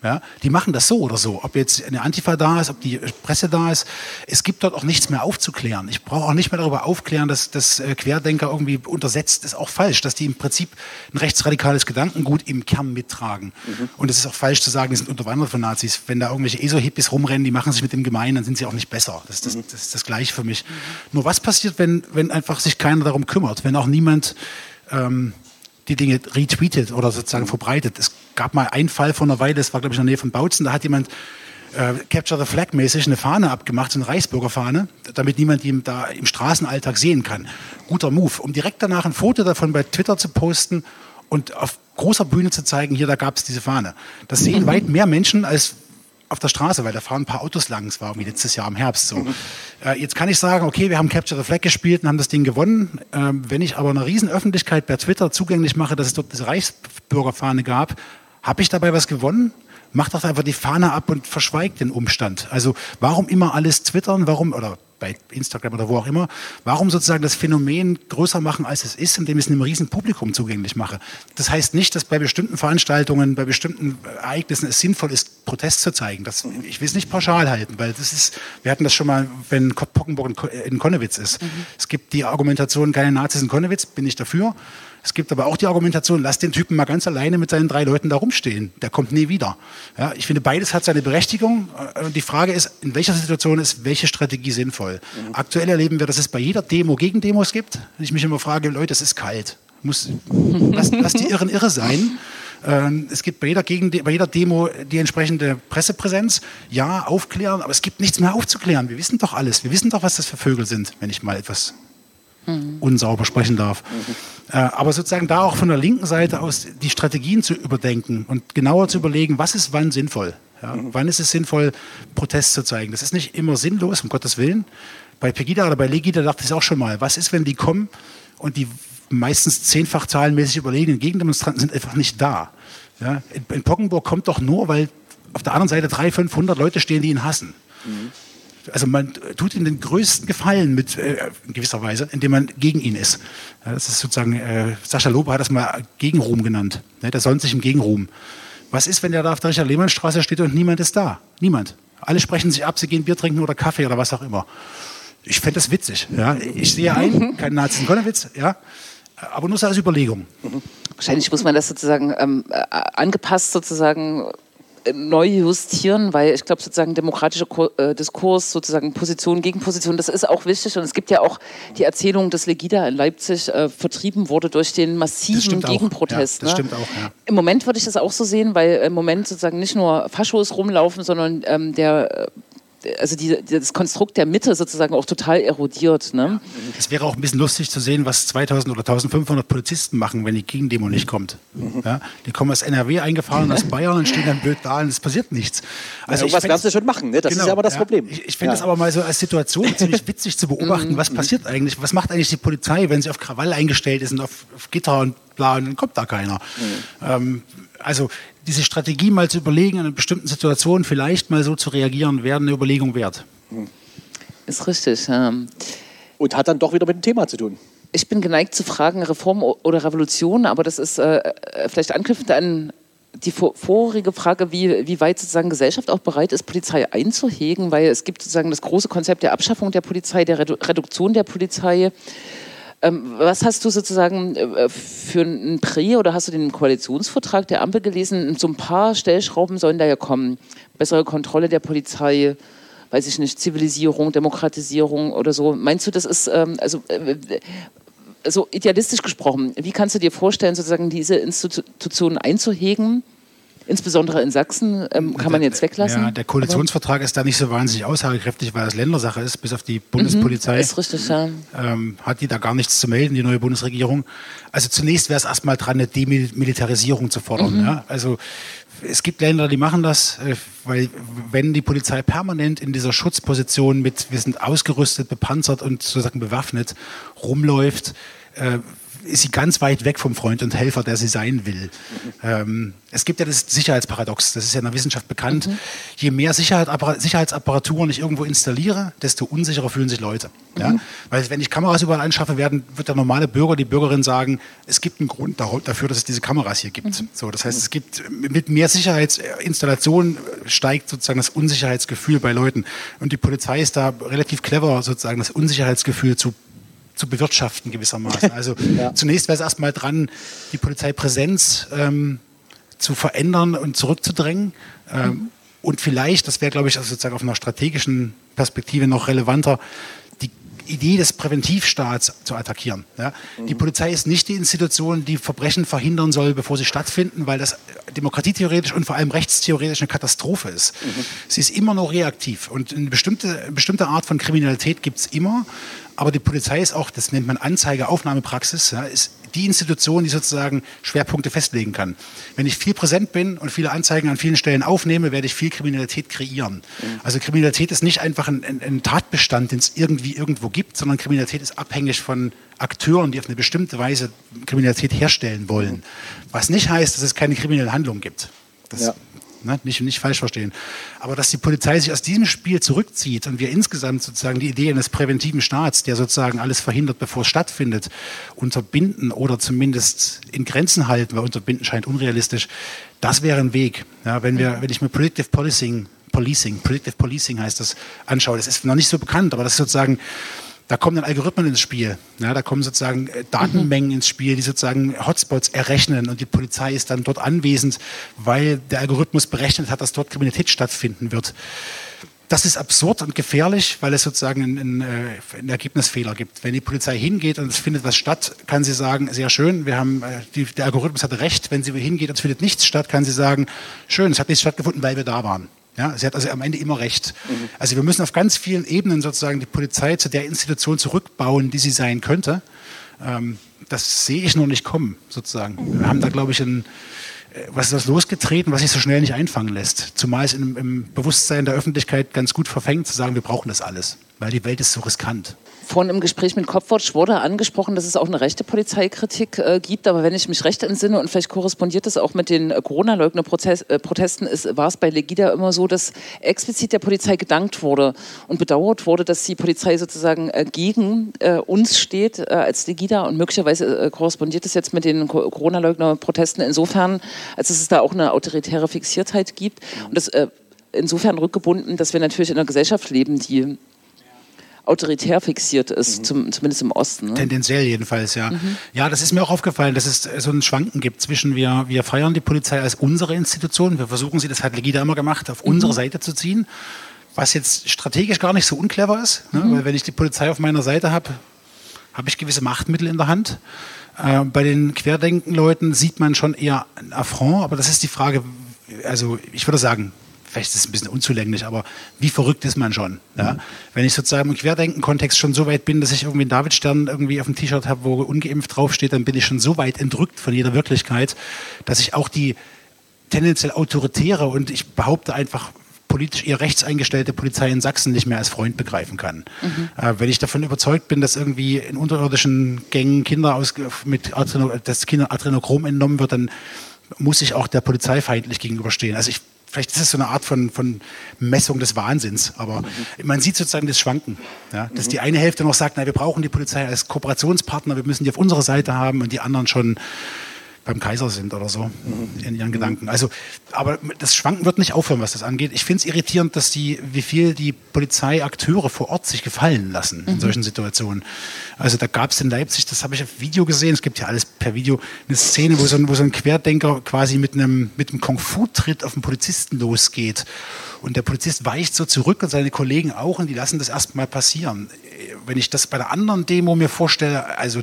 Ja, die machen das so oder so. Ob jetzt eine Antifa da ist, ob die Presse da ist. Es gibt dort auch nichts mehr aufzuklären. Ich brauche auch nicht mehr darüber aufklären, dass, dass äh, Querdenker irgendwie untersetzt ist auch falsch, dass die im Prinzip ein rechtsradikales Gedankengut im Kern mittragen. Mhm. Und es ist auch falsch zu sagen, die sind unterwandert von Nazis. Wenn da irgendwelche ESO-Hippies rumrennen, die machen sich mit dem gemein, dann sind sie auch nicht besser. Das, das, mhm. das ist das Gleiche für mich. Mhm. Nur was passiert, wenn, wenn einfach sich keiner darum kümmert, wenn auch niemand ähm, die Dinge retweetet oder sozusagen verbreitet. Es gab mal einen Fall vor einer Weile, das war glaube ich in der Nähe von Bautzen, da hat jemand äh, Capture the Flag mäßig eine Fahne abgemacht, so eine Reichsbürgerfahne, damit niemand die da im Straßenalltag sehen kann. Guter Move. Um direkt danach ein Foto davon bei Twitter zu posten und auf großer Bühne zu zeigen, hier, da gab es diese Fahne. Das sehen weit mehr Menschen als auf der Straße, weil da fahren ein paar Autos lang. Es war irgendwie letztes Jahr im Herbst so. Mhm. Äh, jetzt kann ich sagen, okay, wir haben Capture the Flag gespielt und haben das Ding gewonnen. Ähm, wenn ich aber eine riesen Öffentlichkeit per Twitter zugänglich mache, dass es dort diese Reichsbürgerfahne gab, habe ich dabei was gewonnen? Macht doch einfach die Fahne ab und verschweigt den Umstand. Also warum immer alles twittern? Warum oder bei Instagram oder wo auch immer, warum sozusagen das Phänomen größer machen, als es ist, indem ich es einem riesen Publikum zugänglich mache. Das heißt nicht, dass bei bestimmten Veranstaltungen, bei bestimmten Ereignissen es sinnvoll ist, Protest zu zeigen. Das, ich will es nicht pauschal halten, weil das ist, wir hatten das schon mal, wenn Pockenburg in Konnewitz ist. Mhm. Es gibt die Argumentation, keine Nazis in Konnewitz, bin ich dafür. Es gibt aber auch die Argumentation, lass den Typen mal ganz alleine mit seinen drei Leuten da rumstehen. Der kommt nie wieder. Ja, ich finde, beides hat seine Berechtigung. Äh, die Frage ist, in welcher Situation ist welche Strategie sinnvoll? Mhm. Aktuell erleben wir, dass es bei jeder Demo Gegendemos gibt. Und ich mich immer frage, Leute, es ist kalt. Muss, lass, lass die Irren irre sein. Ähm, es gibt bei jeder, Gegend, bei jeder Demo die entsprechende Pressepräsenz. Ja, aufklären, aber es gibt nichts mehr aufzuklären. Wir wissen doch alles. Wir wissen doch, was das für Vögel sind, wenn ich mal etwas mhm. unsauber sprechen darf. Mhm. Äh, aber sozusagen da auch von der linken Seite aus die Strategien zu überdenken und genauer zu überlegen, was ist wann sinnvoll. Ja? Mhm. Wann ist es sinnvoll, Protest zu zeigen? Das ist nicht immer sinnlos, um Gottes Willen. Bei Pegida oder bei Legida dachte ich auch schon mal, was ist, wenn die kommen und die meistens zehnfach zahlenmäßig überlegenen Gegendemonstranten sind einfach nicht da. Ja? In, in Pockenburg kommt doch nur, weil auf der anderen Seite 300, 500 Leute stehen, die ihn hassen. Mhm. Also man tut ihm den größten Gefallen mit, äh, in gewisser Weise, indem man gegen ihn ist. Ja, das ist sozusagen, äh, Sascha Lobe hat das mal Gegenruhm genannt. Ne, der sonnt sich im Gegenruhm. Was ist, wenn der da auf der Richard-Lehmann-Straße steht und niemand ist da? Niemand. Alle sprechen sich ab, sie gehen Bier trinken oder Kaffee oder was auch immer. Ich fände das witzig. Ja. Ich sehe ein, kein Nazi in Konnewitz, ja. aber nur so als Überlegung. Wahrscheinlich muss man das sozusagen ähm, äh, angepasst sozusagen neu justieren, weil ich glaube, sozusagen demokratischer äh, Diskurs, sozusagen Position gegen Position, das ist auch wichtig. Und es gibt ja auch die Erzählung, dass Legida in Leipzig äh, vertrieben wurde durch den massiven Gegenprotest. Ja, das ne? stimmt auch. Ja. Im Moment würde ich das auch so sehen, weil im Moment sozusagen nicht nur Faschos rumlaufen, sondern ähm, der äh, also die, das Konstrukt der Mitte sozusagen auch total erodiert. Ne? Es wäre auch ein bisschen lustig zu sehen, was 2000 oder 1500 Polizisten machen, wenn die Gegendemo nicht kommt. Mhm. Ja? Die kommen aus NRW eingefahren, aus Bayern und stehen dann blöd da und es passiert nichts. Also ja, was werden sie schon machen, ne? das genau, ist aber das ja, Problem. Ich, ich finde das aber mal so als Situation ziemlich witzig zu beobachten, mhm. was passiert eigentlich, was macht eigentlich die Polizei, wenn sie auf Krawall eingestellt ist und auf, auf Gitter und bla, und dann kommt da keiner. Mhm. Ähm, also diese Strategie mal zu überlegen, in bestimmten Situationen vielleicht mal so zu reagieren, wäre eine Überlegung wert. Ist richtig. Ja. Und hat dann doch wieder mit dem Thema zu tun. Ich bin geneigt zu fragen, Reform oder Revolution, aber das ist äh, äh vielleicht anknüpfend an die vorige Frage, wie, wie weit sozusagen Gesellschaft auch bereit ist, Polizei einzuhegen, weil es gibt sozusagen das große Konzept der Abschaffung der Polizei, der Reduktion der Polizei. Ähm, was hast du sozusagen äh, für ein Prä oder hast du den Koalitionsvertrag der Ampel gelesen? So ein paar Stellschrauben sollen da ja kommen. Bessere Kontrolle der Polizei, weiß ich nicht, Zivilisierung, Demokratisierung oder so. Meinst du, das ist, ähm, also äh, so idealistisch gesprochen, wie kannst du dir vorstellen, sozusagen diese Institutionen einzuhegen? Insbesondere in Sachsen ähm, kann man jetzt weglassen. Ja, der Koalitionsvertrag ist da nicht so wahnsinnig aussagekräftig, weil das Ländersache ist, bis auf die Bundespolizei. Mhm, ist richtig, ja. Ähm, hat die da gar nichts zu melden, die neue Bundesregierung. Also zunächst wäre es erstmal dran, eine Demilitarisierung zu fordern. Mhm. Ja? Also es gibt Länder, die machen das, äh, weil wenn die Polizei permanent in dieser Schutzposition mit, wir sind ausgerüstet, bepanzert und sozusagen bewaffnet, rumläuft, äh, ist sie ganz weit weg vom Freund und Helfer, der sie sein will. Ähm, es gibt ja das Sicherheitsparadox, das ist ja in der Wissenschaft bekannt. Mhm. Je mehr Sicherheit, Sicherheitsapparaturen ich irgendwo installiere, desto unsicherer fühlen sich Leute. Mhm. Ja? Weil wenn ich Kameras überall anschaffe, werden, wird der normale Bürger, die Bürgerin sagen, es gibt einen Grund dafür, dass es diese Kameras hier gibt. Mhm. So, das heißt, es gibt mit mehr Sicherheitsinstallationen steigt sozusagen das Unsicherheitsgefühl bei Leuten. Und die Polizei ist da relativ clever, sozusagen das Unsicherheitsgefühl zu zu bewirtschaften gewissermaßen. Also ja. zunächst wäre es erstmal dran, die Polizeipräsenz ähm, zu verändern und zurückzudrängen. Ähm, mhm. Und vielleicht, das wäre, glaube ich, also sozusagen auf einer strategischen Perspektive noch relevanter, Idee des Präventivstaats zu attackieren. Ja? Mhm. Die Polizei ist nicht die Institution, die Verbrechen verhindern soll, bevor sie stattfinden, weil das demokratietheoretisch und vor allem rechtstheoretisch eine Katastrophe ist. Mhm. Sie ist immer nur reaktiv und eine bestimmte, eine bestimmte Art von Kriminalität gibt es immer, aber die Polizei ist auch, das nennt man Anzeigeaufnahmepraxis, ja, ist die Institution, die sozusagen Schwerpunkte festlegen kann. Wenn ich viel präsent bin und viele Anzeigen an vielen Stellen aufnehme, werde ich viel Kriminalität kreieren. Mhm. Also Kriminalität ist nicht einfach ein, ein, ein Tatbestand, den es irgendwie irgendwo gibt, sondern Kriminalität ist abhängig von Akteuren, die auf eine bestimmte Weise Kriminalität herstellen wollen. Mhm. Was nicht heißt, dass es keine kriminelle Handlung gibt. Das ja. Ne? Nicht, nicht falsch verstehen. Aber dass die Polizei sich aus diesem Spiel zurückzieht und wir insgesamt sozusagen die Idee eines präventiven Staats, der sozusagen alles verhindert, bevor es stattfindet, unterbinden oder zumindest in Grenzen halten, weil unterbinden scheint unrealistisch, das wäre ein Weg. Ja, wenn, wir, wenn ich mir Predictive Policing, Policing, Predictive Policing heißt das, anschaue, das ist noch nicht so bekannt, aber das ist sozusagen da kommen dann Algorithmen ins Spiel. Ja, da kommen sozusagen äh, Datenmengen mhm. ins Spiel, die sozusagen Hotspots errechnen und die Polizei ist dann dort anwesend, weil der Algorithmus berechnet hat, dass dort Kriminalität stattfinden wird. Das ist absurd und gefährlich, weil es sozusagen einen, einen, äh, Ergebnisfehler gibt. Wenn die Polizei hingeht und es findet was statt, kann sie sagen, sehr schön, wir haben, äh, die, der Algorithmus hatte recht. Wenn sie hingeht und es findet nichts statt, kann sie sagen, schön, es hat nichts stattgefunden, weil wir da waren. Ja, sie hat also am Ende immer recht. Mhm. Also wir müssen auf ganz vielen Ebenen sozusagen die Polizei zu der Institution zurückbauen, die sie sein könnte. Ähm, das sehe ich noch nicht kommen, sozusagen. Wir haben da, glaube ich, ein, äh, was ist das losgetreten, was sich so schnell nicht einfangen lässt. Zumal es im, im Bewusstsein der Öffentlichkeit ganz gut verfängt, zu sagen, wir brauchen das alles, weil die Welt ist so riskant. Vorhin im Gespräch mit Kopfwatch wurde angesprochen, dass es auch eine rechte Polizeikritik äh, gibt. Aber wenn ich mich recht entsinne und vielleicht korrespondiert das auch mit den äh, Corona-Leugner-Protesten, äh, war es bei Legida immer so, dass explizit der Polizei gedankt wurde und bedauert wurde, dass die Polizei sozusagen äh, gegen äh, uns steht äh, als Legida. Und möglicherweise korrespondiert es jetzt mit den Corona-Leugner-Protesten insofern, als dass es da auch eine autoritäre Fixiertheit gibt. Und das insofern rückgebunden, dass wir natürlich in einer Gesellschaft leben, die autoritär fixiert ist, mhm. zum, zumindest im Osten. Ne? Tendenziell jedenfalls, ja. Mhm. Ja, das ist mir auch aufgefallen, dass es so ein Schwanken gibt zwischen wir, wir feiern die Polizei als unsere Institution, wir versuchen sie, das hat Legida immer gemacht, auf mhm. unsere Seite zu ziehen, was jetzt strategisch gar nicht so unclever ist, ne? Mhm. weil wenn ich die Polizei auf meiner Seite habe, habe ich gewisse Machtmittel in der Hand. Äh, bei den Querdenken-Leuten sieht man schon eher ein Affront, aber das ist die Frage, also ich würde sagen, vielleicht ist es ein bisschen unzulänglich, aber wie verrückt ist man schon? Ja? Mhm. Wenn ich sozusagen im Querdenken-Kontext schon so weit bin, dass ich irgendwie einen Davidstern irgendwie auf dem T-Shirt habe, wo ungeimpft draufsteht, dann bin ich schon so weit entrückt von jeder Wirklichkeit, dass ich auch die tendenziell autoritäre und ich behaupte einfach politisch eher rechts eingestellte Polizei in Sachsen nicht mehr als Freund begreifen kann. Mhm. Äh, wenn ich davon überzeugt bin, dass irgendwie in unterirdischen Gängen Kinder aus, mit Adreno, dass Kinder Adrenochrom entnommen wird, dann muss ich auch der Polizei feindlich gegenüberstehen. Also ich, vielleicht ist es so eine Art von, von Messung des Wahnsinns, aber mhm. man sieht sozusagen das Schwanken. Ja? Dass mhm. die eine Hälfte noch sagt, na, wir brauchen die Polizei als Kooperationspartner, wir müssen die auf unserer Seite haben und die anderen schon beim Kaiser sind oder so mhm. in ihren Gedanken. Also, aber das Schwanken wird nicht aufhören, was das angeht. Ich finde es irritierend, dass die, wie viel die Polizeiakteure vor Ort sich gefallen lassen in mhm. solchen Situationen. Also da gab es in Leipzig, das habe ich auf Video gesehen, es gibt ja alles per Video, eine Szene, wo so ein, wo so ein Querdenker quasi mit einem, mit einem Kung-Fu-Tritt auf einen Polizisten losgeht. Und der Polizist weicht so zurück und seine Kollegen auch und die lassen das erstmal passieren. Wenn ich das bei der anderen Demo mir vorstelle, also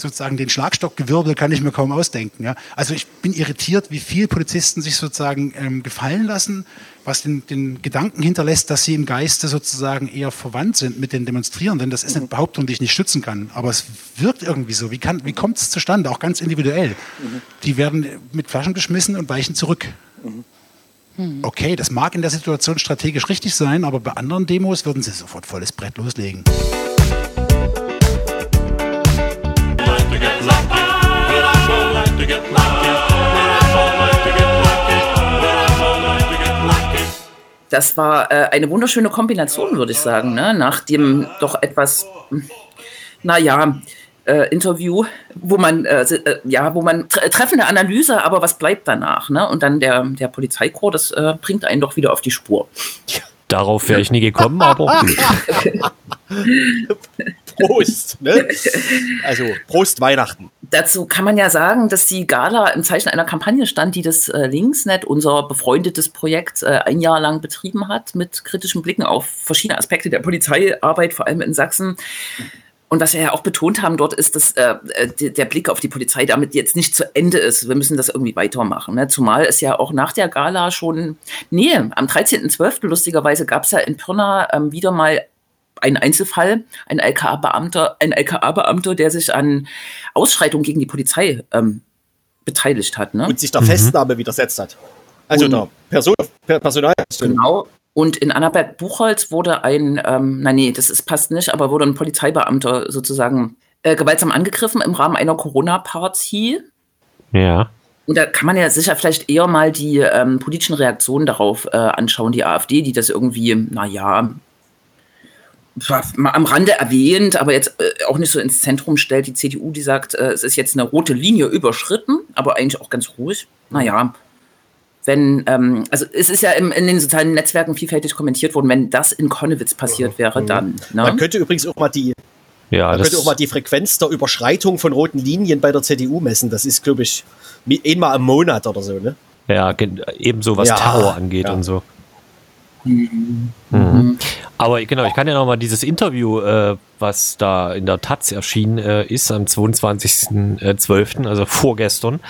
sozusagen den Schlagstockgewirbel kann ich mir kaum ausdenken. Ja. Also ich bin irritiert, wie viel Polizisten sich sozusagen ähm, gefallen lassen, was den, den, Gedanken hinterlässt, dass sie im Geiste sozusagen eher verwandt sind mit den Demonstrierenden. Das ist eine mhm. Behauptung, die ich nicht stützen kann, aber es wirkt irgendwie so. Wie, kann, wie kommt es zustande, auch ganz individuell? Mhm. Die werden mit Flaschen geschmissen und weichen zurück. Mhm. Okay, das mag in der Situation strategisch richtig sein, aber bei anderen Demos würden sie sofort volles Brett loslegen. Das war äh, eine wunderschöne Kombination, würde ich sagen, ne? nach dem doch etwas, naja, äh, Interview, wo man, äh, äh ja, wo man tre treffende Analyse, aber was bleibt danach? Ne? Und dann der, der Polizeikorps, das äh, bringt einen doch wieder auf die Spur. Darauf wäre ich nie gekommen, aber. Prost, ne? Also Prost Weihnachten. Dazu kann man ja sagen, dass die Gala im Zeichen einer Kampagne stand, die das äh, Linksnet, unser befreundetes Projekt, äh, ein Jahr lang betrieben hat, mit kritischen Blicken auf verschiedene Aspekte der Polizeiarbeit, vor allem in Sachsen. Und was wir ja auch betont haben dort ist, dass äh, der Blick auf die Polizei damit jetzt nicht zu Ende ist. Wir müssen das irgendwie weitermachen. Ne? Zumal es ja auch nach der Gala schon, nee, am 13.12. lustigerweise gab es ja in Pirna ähm, wieder mal ein Einzelfall, ein LKA-Beamter, ein LKA-Beamter, der sich an Ausschreitungen gegen die Polizei ähm, beteiligt hat. Ne? Und sich der mhm. Festnahme widersetzt hat. Also und, der Person, Personal. Genau. Und in Annaberg-Buchholz wurde ein, ähm, na nee, das ist, passt nicht, aber wurde ein Polizeibeamter sozusagen äh, gewaltsam angegriffen im Rahmen einer Corona-Party. Ja. Und da kann man ja sicher vielleicht eher mal die ähm, politischen Reaktionen darauf äh, anschauen. Die AfD, die das irgendwie, naja, mal am Rande erwähnt, aber jetzt äh, auch nicht so ins Zentrum stellt. Die CDU, die sagt, äh, es ist jetzt eine rote Linie überschritten, aber eigentlich auch ganz ruhig. Naja, wenn, ähm, also es ist ja im, in den sozialen Netzwerken vielfältig kommentiert worden, wenn das in Konnewitz passiert wäre, dann. Ne? Man könnte übrigens auch mal die, ja, man könnte auch mal die Frequenz der Überschreitung von roten Linien bei der CDU messen. Das ist, glaube ich, einmal im Monat oder so, ne? Ja, ebenso was ja, Terror angeht ja. und so. Mhm. Mhm. Aber genau, ich kann ja noch mal dieses Interview, äh, was da in der Taz erschienen äh, ist, am 22.12., also vorgestern,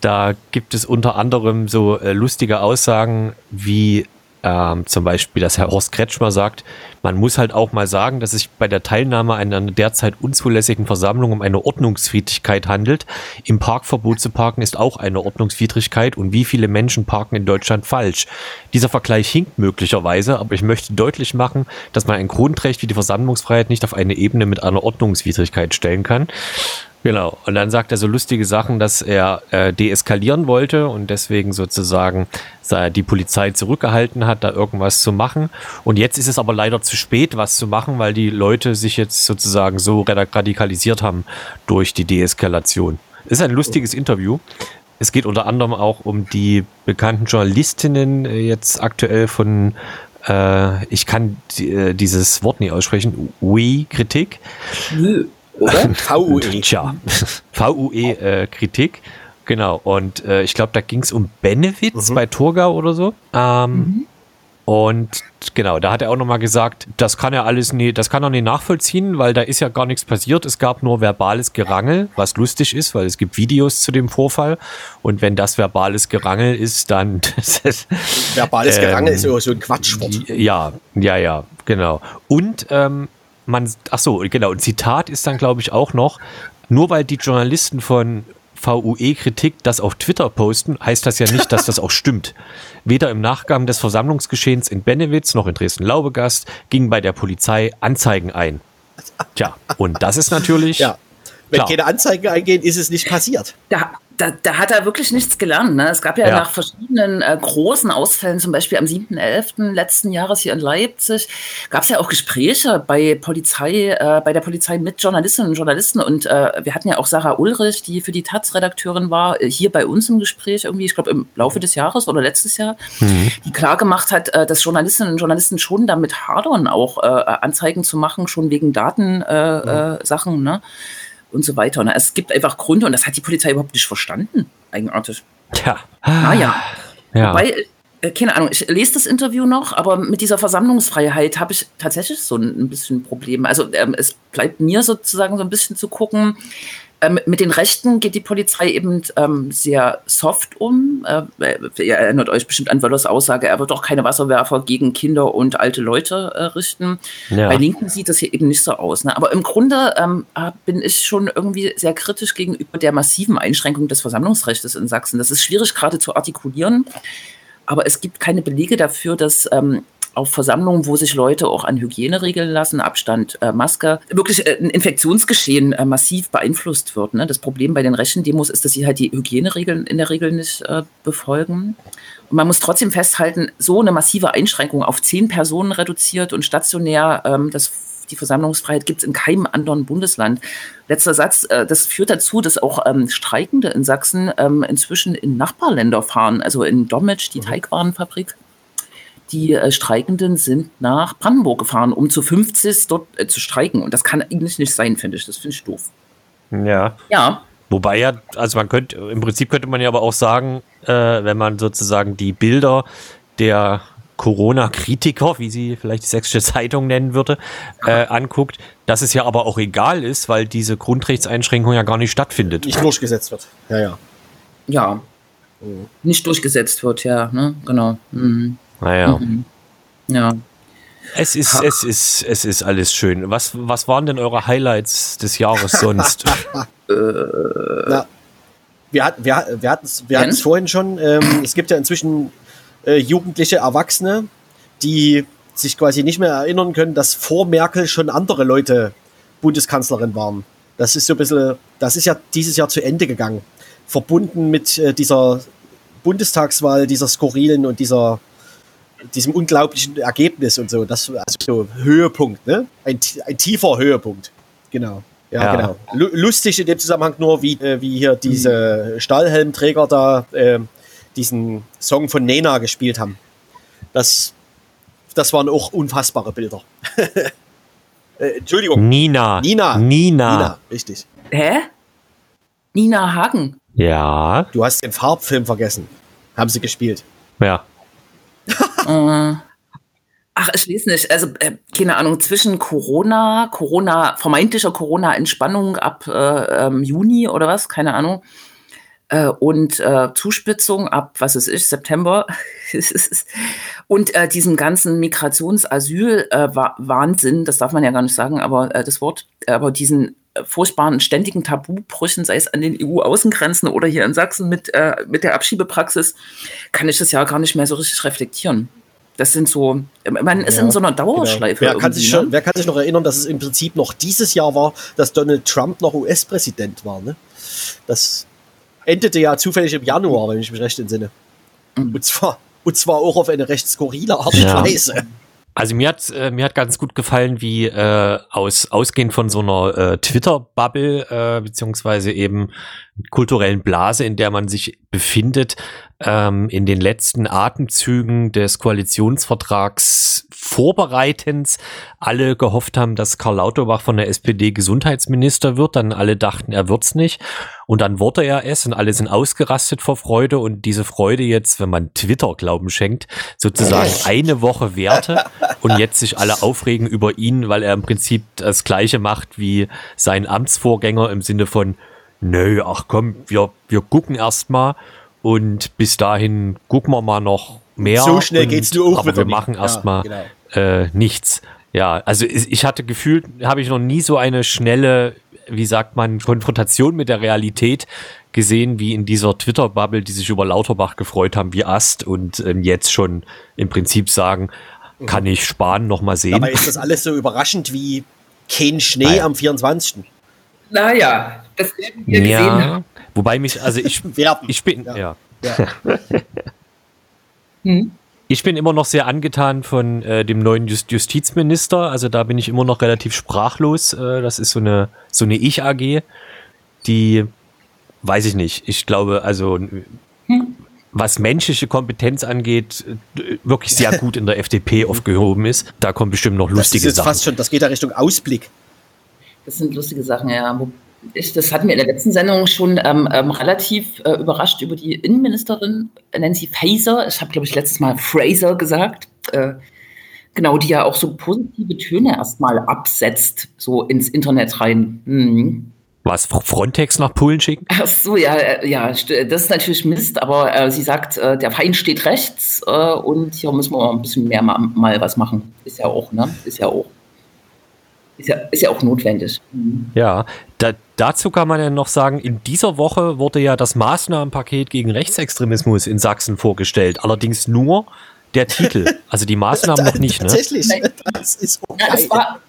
da gibt es unter anderem so äh, lustige Aussagen wie ähm, zum Beispiel, dass Herr Horst Kretschmer sagt, man muss halt auch mal sagen, dass es sich bei der Teilnahme einer derzeit unzulässigen Versammlung um eine Ordnungswidrigkeit handelt. Im Parkverbot zu parken ist auch eine Ordnungswidrigkeit und wie viele Menschen parken in Deutschland falsch. Dieser Vergleich hinkt möglicherweise, aber ich möchte deutlich machen, dass man ein Grundrecht wie die Versammlungsfreiheit nicht auf eine Ebene mit einer Ordnungswidrigkeit stellen kann. Genau. Und dann sagt er so lustige Sachen, dass er äh, deeskalieren wollte und deswegen sozusagen die Polizei zurückgehalten hat, da irgendwas zu machen. Und jetzt ist es aber leider zu spät, was zu machen, weil die Leute sich jetzt sozusagen so radikalisiert haben durch die Deeskalation. Ist ein lustiges Interview. Es geht unter anderem auch um die bekannten Journalistinnen äh, jetzt aktuell von äh, ich kann äh, dieses Wort nie aussprechen, We-Kritik. Oder? VUE. Tja, VUE-Kritik. Äh, genau. Und äh, ich glaube, da ging es um Benefits mhm. bei Turgau oder so. Ähm, mhm. Und genau, da hat er auch nochmal gesagt, das kann er alles nie, das kann er nicht nachvollziehen, weil da ist ja gar nichts passiert. Es gab nur verbales Gerangel, was lustig ist, weil es gibt Videos zu dem Vorfall. Und wenn das verbales Gerangel ist, dann. verbales ähm, Gerangel ist immer so ein Quatschwort. Ja, ja, ja, genau. Und ähm, man, ach so, genau, ein Zitat ist dann, glaube ich, auch noch, nur weil die Journalisten von VUE-Kritik das auf Twitter posten, heißt das ja nicht, dass das auch stimmt. Weder im Nachgang des Versammlungsgeschehens in Benewitz noch in Dresden-Laubegast gingen bei der Polizei Anzeigen ein. Tja, und das ist natürlich. Ja. Wenn Klar. keine Anzeigen eingehen, ist es nicht passiert. Da, da, da hat er wirklich nichts gelernt. Ne? Es gab ja, Ja. nach verschiedenen äh, großen Ausfällen, zum Beispiel am 7.11. letzten Jahres hier in Leipzig, gab es ja auch Gespräche bei Polizei, äh, bei der Polizei mit Journalistinnen und Journalisten. Und äh, wir hatten ja auch Sarah Ulrich, die für die Taz-Redakteurin war, äh, hier bei uns im Gespräch irgendwie, ich glaube im Laufe des Jahres oder letztes Jahr, die klar gemacht hat, äh, dass Journalistinnen und Journalisten schon damit hadern, auch äh, Anzeigen zu machen, schon wegen Datensachen, äh, Sachen, ne? Und so weiter. Ne? Es gibt einfach Gründe und das hat die Polizei überhaupt nicht verstanden, eigenartig. Tja. Naja, Ja. wobei, äh, keine Ahnung, ich lese das Interview noch, aber mit dieser Versammlungsfreiheit habe ich tatsächlich so ein, ein bisschen Probleme. Also ähm, es bleibt mir sozusagen so ein bisschen zu gucken, ähm, mit den Rechten geht die Polizei eben ähm, sehr soft um. Äh, ihr erinnert euch bestimmt an Wöllers Aussage, er wird auch keine Wasserwerfer gegen Kinder und alte Leute äh, richten. Ja. Bei Linken sieht das hier eben nicht so aus. Ne? Aber im Grunde ähm, äh, bin ich schon irgendwie sehr kritisch gegenüber der massiven Einschränkung des Versammlungsrechts in Sachsen. Das ist schwierig gerade zu artikulieren, aber es gibt keine Belege dafür, dass ähm, auf Versammlungen, wo sich Leute auch an Hygieneregeln lassen, Abstand, äh, Maske, wirklich äh, ein Infektionsgeschehen äh, massiv beeinflusst wird. Ne? Das Problem bei den rechten Demos ist, dass sie halt die Hygieneregeln in der Regel nicht äh, befolgen. Und man muss trotzdem festhalten, so eine massive Einschränkung auf zehn Personen reduziert und stationär, ähm, das, die Versammlungsfreiheit gibt es in keinem anderen Bundesland. Letzter Satz, äh, das führt dazu, dass auch ähm, Streikende in Sachsen ähm, inzwischen in Nachbarländer fahren, also in Dommetsch, die Teigwarenfabrik. Die äh, Streikenden sind nach Brandenburg gefahren, um zu 50 dort äh, zu streiken. Und das kann eigentlich nicht sein, finde ich. Das finde ich doof. Ja. Ja, Wobei ja, also man könnte, im Prinzip könnte man ja aber auch sagen, äh, wenn man sozusagen die Bilder der Corona-Kritiker, wie sie vielleicht die Sächsische Zeitung nennen würde, äh, anguckt, dass es ja aber auch egal ist, weil diese Grundrechtseinschränkung ja gar nicht stattfindet. Nicht durchgesetzt wird. Ja, ja. ja. Nicht durchgesetzt wird, ja, ne? Genau. Mhm. Naja. Ja. Es ist, es ist, es ist alles schön. Was, was waren denn eure Highlights des Jahres sonst? Na, wir hatten wir, wir hatten's, wir hatten's Jens? vorhin schon. Ähm, es gibt ja inzwischen äh, jugendliche Erwachsene, die sich quasi nicht mehr erinnern können, dass vor Merkel schon andere Leute Bundeskanzlerin waren. Das ist so ein bisschen, das ist ja dieses Jahr zu Ende gegangen. Verbunden mit äh, dieser Bundestagswahl, dieser skurrilen und dieser diesem unglaublichen Ergebnis und so. Das war also so Höhepunkt, ne? Ein, ein tiefer Höhepunkt. Genau. Ja, Ja. genau. Lu lustig in dem Zusammenhang nur, wie, äh, wie hier diese Stahlhelmträger da äh, diesen Song von Nena gespielt haben. Das, das waren auch unfassbare Bilder. äh, Entschuldigung. Nina. Nina. Nina. Nina, richtig. Hä? Nina Hagen. Ja. Du hast den Farbfilm vergessen. Haben sie gespielt. Ja. Ach, ich weiß nicht. Also, äh, keine Ahnung, zwischen Corona, Corona, vermeintlicher Corona-Entspannung ab äh, ähm, Juni oder was, keine Ahnung, äh, und äh, Zuspitzung ab, was weiß ich, September. und äh, diesem ganzen Migrations-Asyl-Wahnsinn, das darf man ja gar nicht sagen, aber äh, das Wort, aber diesen äh, furchtbaren ständigen Tabubrüchen, sei es an den EU-Außengrenzen oder hier in Sachsen mit, äh, mit der Abschiebepraxis, kann ich das ja gar nicht mehr so richtig reflektieren. Das sind so, man ist Ja, in so einer Dauerschleife. Genau. Wer, kann sich schon, ne? wer kann sich noch erinnern, dass es im Prinzip noch dieses Jahr war, dass Donald Trump noch US-Präsident war? Ne? Das endete ja zufällig im Januar, wenn ich mich recht entsinne. Mhm. Und zwar, und zwar auch auf eine recht skurrile Art und Ja. Weise. Also mir hat äh, mir hat ganz gut gefallen, wie äh, aus ausgehend von so einer äh, Twitter-Bubble äh, beziehungsweise eben kulturellen Blase, in der man sich befindet, ähm, in den letzten Atemzügen des Koalitionsvertrags Vorbereitens alle gehofft haben, dass Karl Lauterbach von der SPD Gesundheitsminister wird. Dann alle dachten, er wird's nicht. Und dann wurde er es und alle sind ausgerastet vor Freude und diese Freude jetzt, wenn man Twitter Glauben schenkt, sozusagen eine Woche währte und jetzt sich alle aufregen über ihn, weil er im Prinzip das Gleiche macht wie sein Amtsvorgänger im Sinne von, nö, ach komm, wir, wir gucken erst mal und bis dahin gucken wir mal noch mehr. So schnell und, geht's nur auch Aber wir nicht. machen Ja, erst mal genau. äh, nichts. Ja, also ich hatte gefühlt, habe ich noch nie so eine schnelle, wie sagt man, Konfrontation mit der Realität gesehen, wie in dieser Twitter-Bubble, die sich über Lauterbach gefreut haben, wie Ast und ähm, jetzt schon im Prinzip sagen, kann ich Spahn noch mal sehen. Dabei ist das alles so überraschend wie kein Schnee Nein. am 24. Naja, das werden wir gesehen ja, haben. wobei mich, also ich, ich bin, Ja. ja. Ja. Hm. Ich bin immer noch sehr angetan von äh, dem neuen Just Justizminister. Also da bin ich immer noch relativ sprachlos. Äh, das ist so eine so eine Ich-AG, die weiß ich nicht. Ich glaube, also was menschliche Kompetenz angeht, äh, wirklich sehr gut in der FDP aufgehoben ist. Da kommen bestimmt noch Das ist lustige jetzt Sachen. fast schon, das geht ja Richtung Ausblick. Das sind lustige Sachen, ja. Ich, das hatten wir in der letzten Sendung schon ähm, ähm, relativ äh, überrascht über die Innenministerin Nancy Faeser. Ich habe, glaube ich, letztes Mal Fraser gesagt. Äh, genau, die ja auch so positive Töne erstmal absetzt, so ins Internet rein. Mhm. Was Frontex nach Polen schicken? Ach so, ja, äh, ja, das ist natürlich Mist, aber äh, sie sagt, äh, der Feind steht rechts äh, und hier müssen wir ein bisschen mehr mal, mal was machen. Ist ja auch, ne? Ist ja auch. Ist ja, ist ja auch notwendig. Ja, da, dazu kann man ja noch sagen, in dieser Woche wurde ja das Maßnahmenpaket gegen Rechtsextremismus in Sachsen vorgestellt. Allerdings nur der Titel, also die Maßnahmen noch nicht. Ne? Tatsächlich. Das ist Ja, okay. es, war,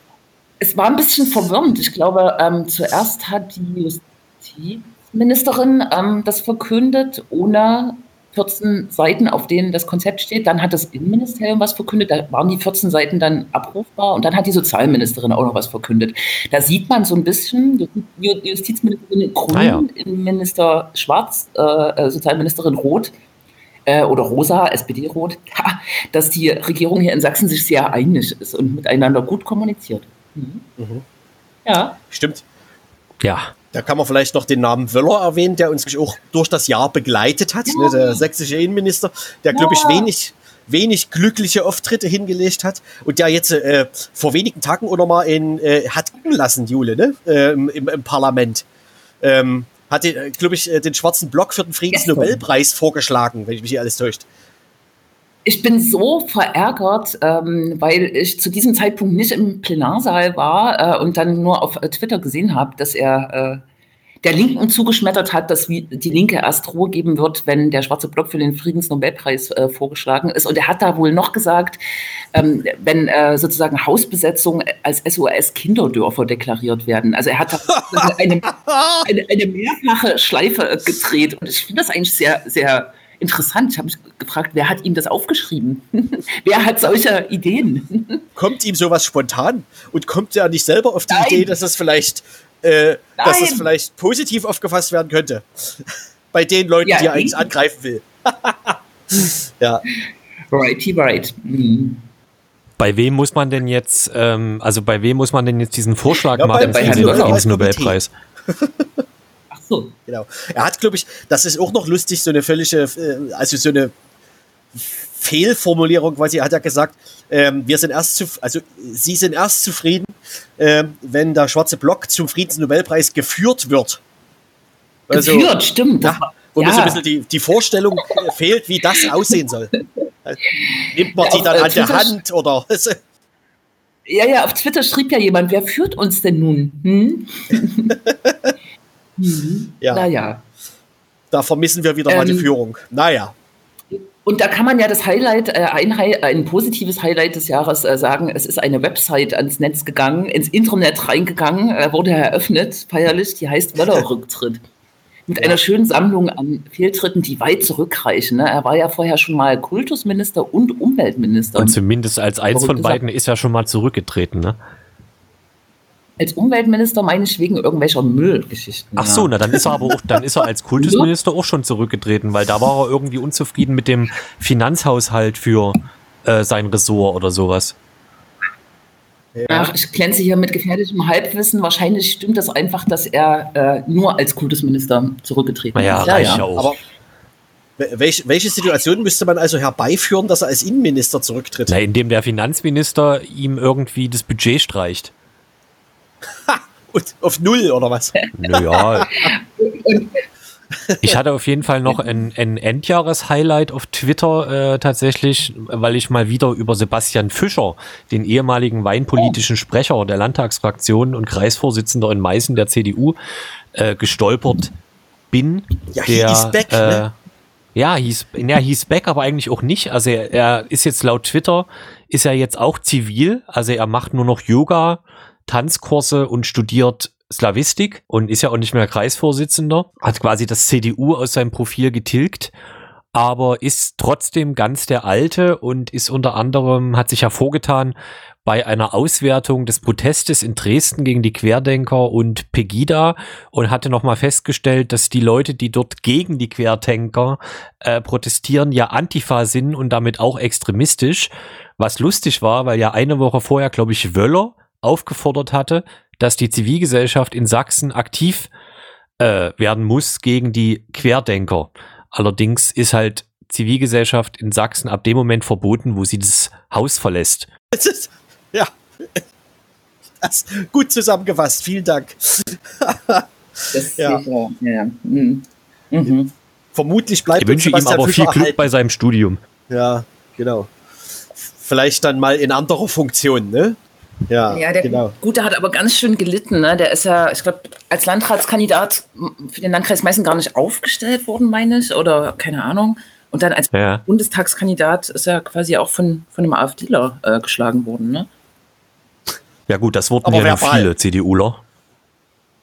es war ein bisschen verwirrend. Ich glaube, ähm, zuerst hat die Justizministerin ähm, das verkündet, ohne 14 Seiten, auf denen das Konzept steht. Dann hat das Innenministerium was verkündet, da waren die 14 Seiten dann abrufbar und dann hat die Sozialministerin auch noch was verkündet. Da sieht man so ein bisschen, Ju- Justizministerin Grün, Ah ja. Innenminister Schwarz, äh, äh, Sozialministerin Roth äh, oder Rosa, SPD-Rot, dass die Regierung hier in Sachsen sich sehr einig ist und miteinander gut kommuniziert. Mhm. Ja, Stimmt. Ja, Da kann man vielleicht noch den Namen Wöller erwähnen, der uns auch durch das Jahr begleitet hat. Ne, der sächsische Innenminister, der, glaube ich, Ja. wenig, wenig glückliche Auftritte hingelegt hat und der jetzt äh, vor wenigen Tagen auch noch mal in, äh, hat gucken lassen, Jule, ne? ähm, im, im Parlament. Ähm, hat, äh, glaube ich, äh, den schwarzen Block für den Friedensnobelpreis vorgeschlagen, wenn ich mich hier alles täuscht. Ich bin so verärgert, ähm, weil ich zu diesem Zeitpunkt nicht im Plenarsaal war äh, und dann nur auf äh, Twitter gesehen habe, dass er äh, der Linken zugeschmettert hat, dass die Linke erst Ruhe geben wird, wenn der schwarze Block für den Friedensnobelpreis äh, vorgeschlagen ist. Und er hat da wohl noch gesagt, ähm, wenn äh, sozusagen Hausbesetzungen als SOS-Kinderdörfer deklariert werden. Also er hat da eine, eine, eine mehrfache Schleife äh, gedreht. Und ich finde das eigentlich sehr, sehr interessant. Ich habe mich gefragt, wer hat ihm das aufgeschrieben? wer hat solche Ideen? Kommt ihm sowas spontan und kommt er nicht selber auf die Nein. Idee, dass es vielleicht, äh, dass es Nein. vielleicht positiv aufgefasst werden könnte? Bei den Leuten, Ja, die er eigentlich ich- angreifen will. ja. Righty right. Mhm. bei wem muss man denn jetzt, ähm, also bei wem muss man denn jetzt diesen Vorschlag Ja, bei- machen bei für Herrn den. Friedensnobelpreis? Genau. Er hat, glaube ich, das ist auch noch lustig, so eine völlige, äh, also so eine Fehlformulierung quasi. Er hat ja gesagt, ähm, wir sind erst zu, also Sie sind erst zufrieden, ähm, wenn der schwarze Block zum Friedensnobelpreis geführt wird. Also, Geführt, stimmt. Ja, wo mir ja. so ein bisschen die, die Vorstellung fehlt, wie das aussehen soll. Nimmt man Ja, die dann an der Hand oder? Ja, ja, auf Twitter schrieb ja jemand, wer führt uns denn nun? Hm? hm. Ja. Naja. Da vermissen wir wieder mal die Ähm, Führung. Naja. Und da kann man ja das Highlight, äh, ein, ein positives Highlight des Jahres äh, sagen, es ist eine Website ans Netz gegangen, ins Internet reingegangen, äh, wurde eröffnet, feierlich, die heißt Wöller-Rücktritt. Mit einer schönen Sammlung an Fehltritten, die weit zurückreichen. Ne? Er war ja vorher schon mal Kultusminister und Umweltminister. Und zumindest als eins von beiden ist er schon mal zurückgetreten, ne? Als Umweltminister meine ich wegen irgendwelcher Müllgeschichten. Ach ja. so, na dann ist er aber auch, dann ist er als Kultusminister auch schon zurückgetreten, weil da war er irgendwie unzufrieden mit dem Finanzhaushalt für äh, sein Ressort oder sowas. Ach, ich glänze hier mit gefährlichem Halbwissen. Wahrscheinlich stimmt das einfach, dass er äh, nur als Kultusminister zurückgetreten Naja, ist. reicht ja auch. Aber welche, welche Situation müsste man also herbeiführen, dass er als Innenminister zurücktritt? Na, indem der Finanzminister ihm irgendwie das Budget streicht. Und auf Null oder was? Naja, Ich hatte auf jeden Fall noch ein, ein Endjahres-Highlight auf Twitter äh, tatsächlich, weil ich mal wieder über Sebastian Fischer, den ehemaligen weinpolitischen Sprecher der Landtagsfraktion und Kreisvorsitzender in Meißen der CDU, äh, gestolpert bin. Ja, he der, is back, äh, ne? Ja, hieß, ja, hieß back, aber eigentlich auch nicht. Also er, er ist jetzt laut Twitter, ist er jetzt auch zivil. Also er macht nur noch Yoga, Tanzkurse und studiert Slavistik und ist ja auch nicht mehr Kreisvorsitzender. Hat quasi das CDU aus seinem Profil getilgt, aber ist trotzdem ganz der Alte und ist unter anderem, hat sich hervorgetan bei einer Auswertung des Protestes in Dresden gegen die Querdenker und Pegida und hatte nochmal festgestellt, dass die Leute, die dort gegen die Querdenker äh, protestieren, ja Antifa sind und damit auch extremistisch. Was lustig war, weil ja eine Woche vorher, glaube ich, Wöller aufgefordert hatte, dass die Zivilgesellschaft in Sachsen aktiv äh, werden muss gegen die Querdenker. Allerdings ist halt Zivilgesellschaft in Sachsen ab dem Moment verboten, wo sie das Haus verlässt. Das ist, ja. Das, gut zusammengefasst. Vielen Dank. Das Ja. ja. ja. Mhm. Mhm. Vermutlich bleibt Ich wünsche ihm aber viel Glück erhalten. bei seinem Studium. Ja, genau. Vielleicht dann mal in anderer Funktion, ne? Ja, Ja, der genau. Gute hat aber ganz schön gelitten. Ne? Der ist ja, ich glaube, als Landratskandidat für den Landkreis Meißen gar nicht aufgestellt worden, meine ich, oder keine Ahnung. Und dann als Ja. Bundestagskandidat ist er quasi auch von, von einem AfDler äh, geschlagen worden. Ne? Ja gut, das wurden Aber ja viele CDUler.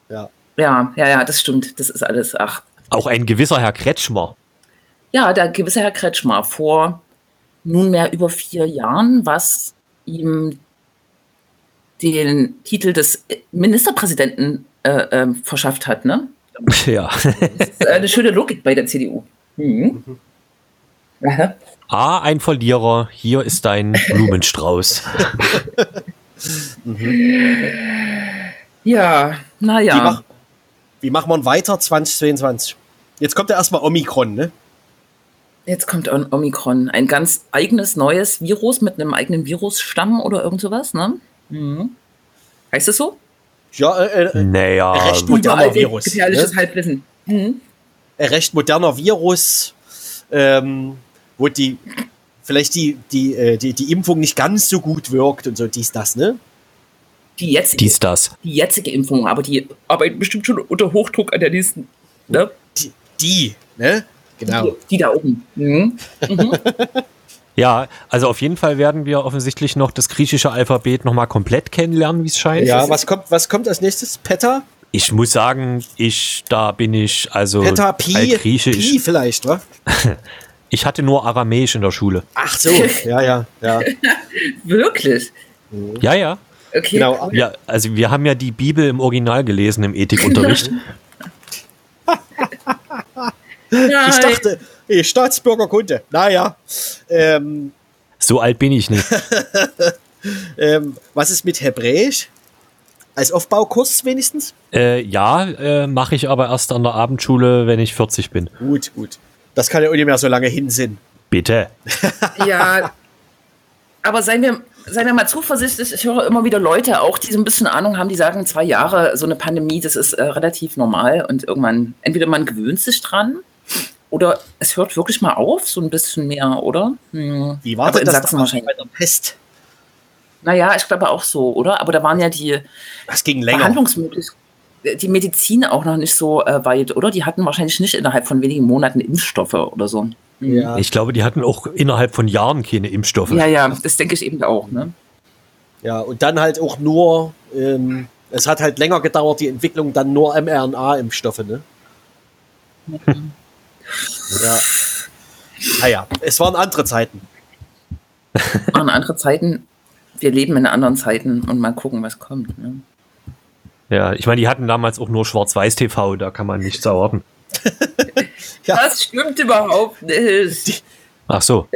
Ja. Ja, ja, ja, das stimmt. Das ist alles, ach. Auch ein gewisser Herr Kretschmer. Ja, der gewisse Herr Kretschmer vor nunmehr über vier Jahren, was ihm den Titel des Ministerpräsidenten äh, ähm, verschafft hat. Ne? Ja. Das ist äh, eine schöne Logik bei der CDU. Mhm. Aha. Ah, ein Verlierer. Hier ist dein Blumenstrauß. Ja, Wie, naja. mach, wie machen wir weiter 2022? Jetzt kommt ja erstmal Omikron, ne? Jetzt kommt Om- Omikron. Ein ganz eigenes neues Virus mit einem eigenen Virusstamm oder irgend sowas, ne? Mhm. Heißt es so? Ja, äh, äh, Naja, Recht moderner Virus. Gefährliches Ne? Halbwissen. Mhm. ein recht moderner Virus, ähm, wo die vielleicht die, die, äh, die, die Impfung nicht ganz so gut wirkt und so dies, das, ne? Die, jetzige, dies, das. die jetzige Impfung, aber die arbeiten bestimmt schon unter Hochdruck an der nächsten. Ne? Die, die ne? Genau. Die, die da oben. Mhm. Ja, also auf jeden Fall werden wir offensichtlich noch das griechische Alphabet nochmal komplett kennenlernen, wie es scheint. Ja, was kommt, was kommt als nächstes? Peta? Ich muss sagen, ich, da bin ich, also Peta, Pi? altgriechisch. Pi vielleicht, wa? Ich hatte nur Aramäisch in der Schule. Ach so, ja, ja, ja. Wirklich? Ja, ja. Okay. Genau. Ja, also wir haben ja die Bibel im Original gelesen im Ethikunterricht. Ich dachte, eh, Staatsbürgerkunde. Naja. Ähm, so alt bin ich nicht. ähm, was ist mit Hebräisch? Als Aufbaukurs wenigstens? Äh, ja, äh, mache ich aber erst an der Abendschule, wenn ich 40 bin. Gut, gut. Das kann ja auch nicht mehr so lange hin sind. Bitte. Ja, aber seien wir, seien wir mal zuversichtlich. Ich höre immer wieder Leute auch, die so ein bisschen Ahnung haben, die sagen, zwei Jahre so eine Pandemie, das ist äh, relativ normal und irgendwann, entweder man gewöhnt sich dran oder es hört wirklich mal auf, so ein bisschen mehr, oder? Hm. Wie war aber in Sachsen wahrscheinlich. bei der Pest? Naja, ich glaube auch so, oder? Aber da waren ja die Das ging länger. Behandlungsmöglichkeiten, die Medizin auch noch nicht so äh, weit, oder? Die hatten wahrscheinlich nicht innerhalb von wenigen Monaten Impfstoffe oder so. Ja. Ich glaube, die hatten auch innerhalb von Jahren keine Impfstoffe. Ja, ja, das denke ich eben auch. Ne? ja, und dann halt auch nur, ähm, es hat halt länger gedauert, die Entwicklung, dann nur mRNA-Impfstoffe, ne? Ja. Naja, es waren andere Zeiten. Waren andere Zeiten. Wir leben in anderen Zeiten und mal gucken, was kommt. Ne? Ja, ich meine, die hatten damals auch nur Schwarz-Weiß-TV, da kann man nichts erwarten. Ja. Das stimmt überhaupt nicht. Ach so.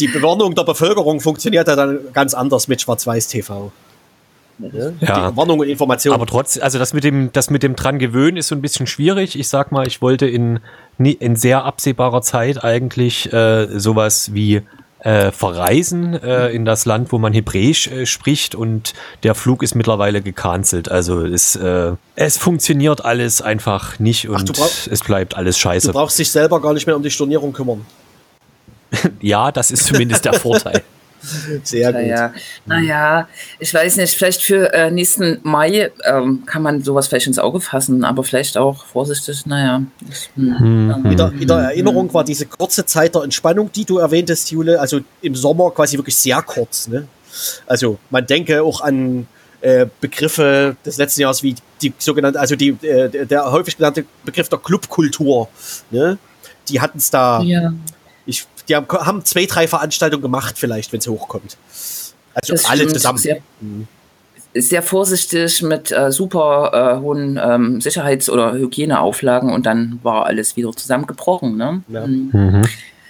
Die Bewarnung der Bevölkerung funktioniert ja dann ganz anders mit Schwarz-Weiß-TV. Ne? Ja. Die Warnung und Information. Aber trotz, also das mit dem, das mit dem dran gewöhnen ist so ein bisschen schwierig. Ich sag mal, ich wollte in, in sehr absehbarer Zeit eigentlich äh, sowas wie äh, verreisen äh, in das Land, wo man Hebräisch äh, spricht und der Flug ist mittlerweile gecancelt. Also es, äh, es funktioniert alles einfach nicht und du brauch- es bleibt alles scheiße. Du brauchst dich selber gar nicht mehr um die Stornierung kümmern. Ja, das ist zumindest der Vorteil. Sehr gut. Naja, naja, ich weiß nicht, vielleicht für äh, nächsten Mai ähm, kann man sowas vielleicht ins Auge fassen, aber vielleicht auch vorsichtig, naja. Ich, hm, ähm, Wieder, wieder Erinnerung war diese kurze Zeit der Entspannung, die du erwähntest, Jule. Also im Sommer quasi wirklich sehr kurz. Ne? Also man denke auch an äh, Begriffe des letzten Jahres wie die sogenannte, also die, äh, der- der häufig genannte Begriff der Clubkultur. Ne? Die hatten es da, ja. Die haben, haben zwei, drei Veranstaltungen gemacht, vielleicht, wenn es hochkommt. Also Das alle zusammen. Sehr, sehr vorsichtig mit äh, super äh, hohen ähm, Sicherheits- oder Hygieneauflagen und dann war alles wieder zusammengebrochen. Ne? Ja. Mhm. Mhm.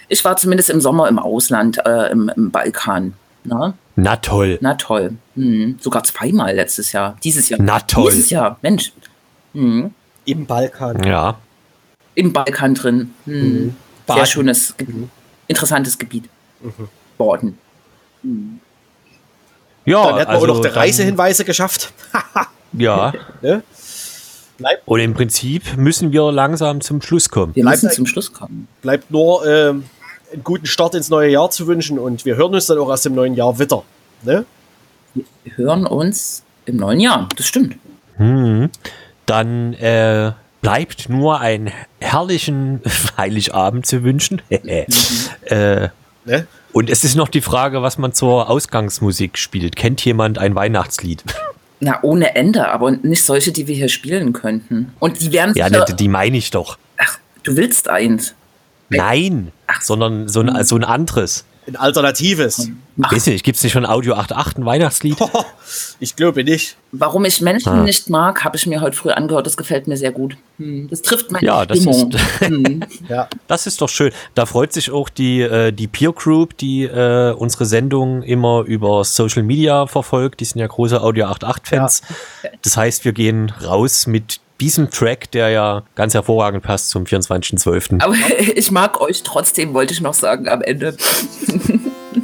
Ich war zumindest im Sommer im Ausland, äh, im, im Balkan. Ne? Na toll. Na toll. Mhm. Sogar zweimal letztes Jahr. Dieses Jahr. Na toll. Dieses Jahr, Mensch. Mhm. Im Balkan. Ja. Im Balkan drin. Mhm. Sehr Baden. schönes, Ge interessantes Gebiet. Borden. Ja, Dann hätten wir auch noch die Reisehinweise geschafft. Ja. ne? Und im Prinzip müssen wir langsam zum Schluss kommen. Wir Bleibt müssen zum Schluss kommen. bleibt nur ähm, einen guten Start ins neue Jahr zu wünschen und wir hören uns dann auch erst im neuen Jahr wieder. Ne? Wir hören uns im neuen Jahr. Das stimmt. Hm. Dann äh, bleibt nur einen herrlichen Heiligabend zu wünschen. äh, Ne? und es ist noch die Frage, was man zur Ausgangsmusik spielt. Kennt jemand ein Weihnachtslied? Na, ohne Ende, aber nicht solche, die wir hier spielen könnten. Und die werden Ja, ne, die meine ich doch. Ach, du willst eins. Nein, Ach. sondern so ein, so ein anderes. Ein alternatives. Weiß nicht, gibt es nicht schon Audio 88 ein Weihnachtslied? Ich glaube nicht. Warum ich Menschen Ah. nicht mag, habe ich mir heute früh angehört. Das gefällt mir sehr gut. Hm, Das trifft meine Ja, das Stimmung. ist- Hm. Ja. Das ist doch schön. Da freut sich auch die, äh, die Peer Group, die äh, unsere Sendung immer über Social Media verfolgt. Die sind ja große Audio 88-Fans. Das heißt, wir gehen raus mit diesem Track, der ja ganz hervorragend passt zum 24.12. Aber ich mag euch trotzdem, wollte ich noch sagen am Ende.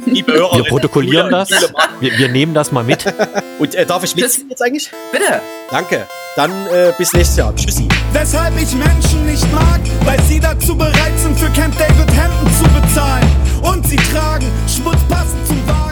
Liebe Hörer, Wir protokollieren das. Wir, wir nehmen das mal mit. Und äh, darf ich mitsingen jetzt eigentlich? Bitte. Danke. Dann äh, bis nächstes Jahr. Tschüssi. Weshalb ich Menschen nicht mag, weil sie dazu bereit sind, für Camp David Hemden zu bezahlen. Und sie tragen Schmutz passend zum Wagen.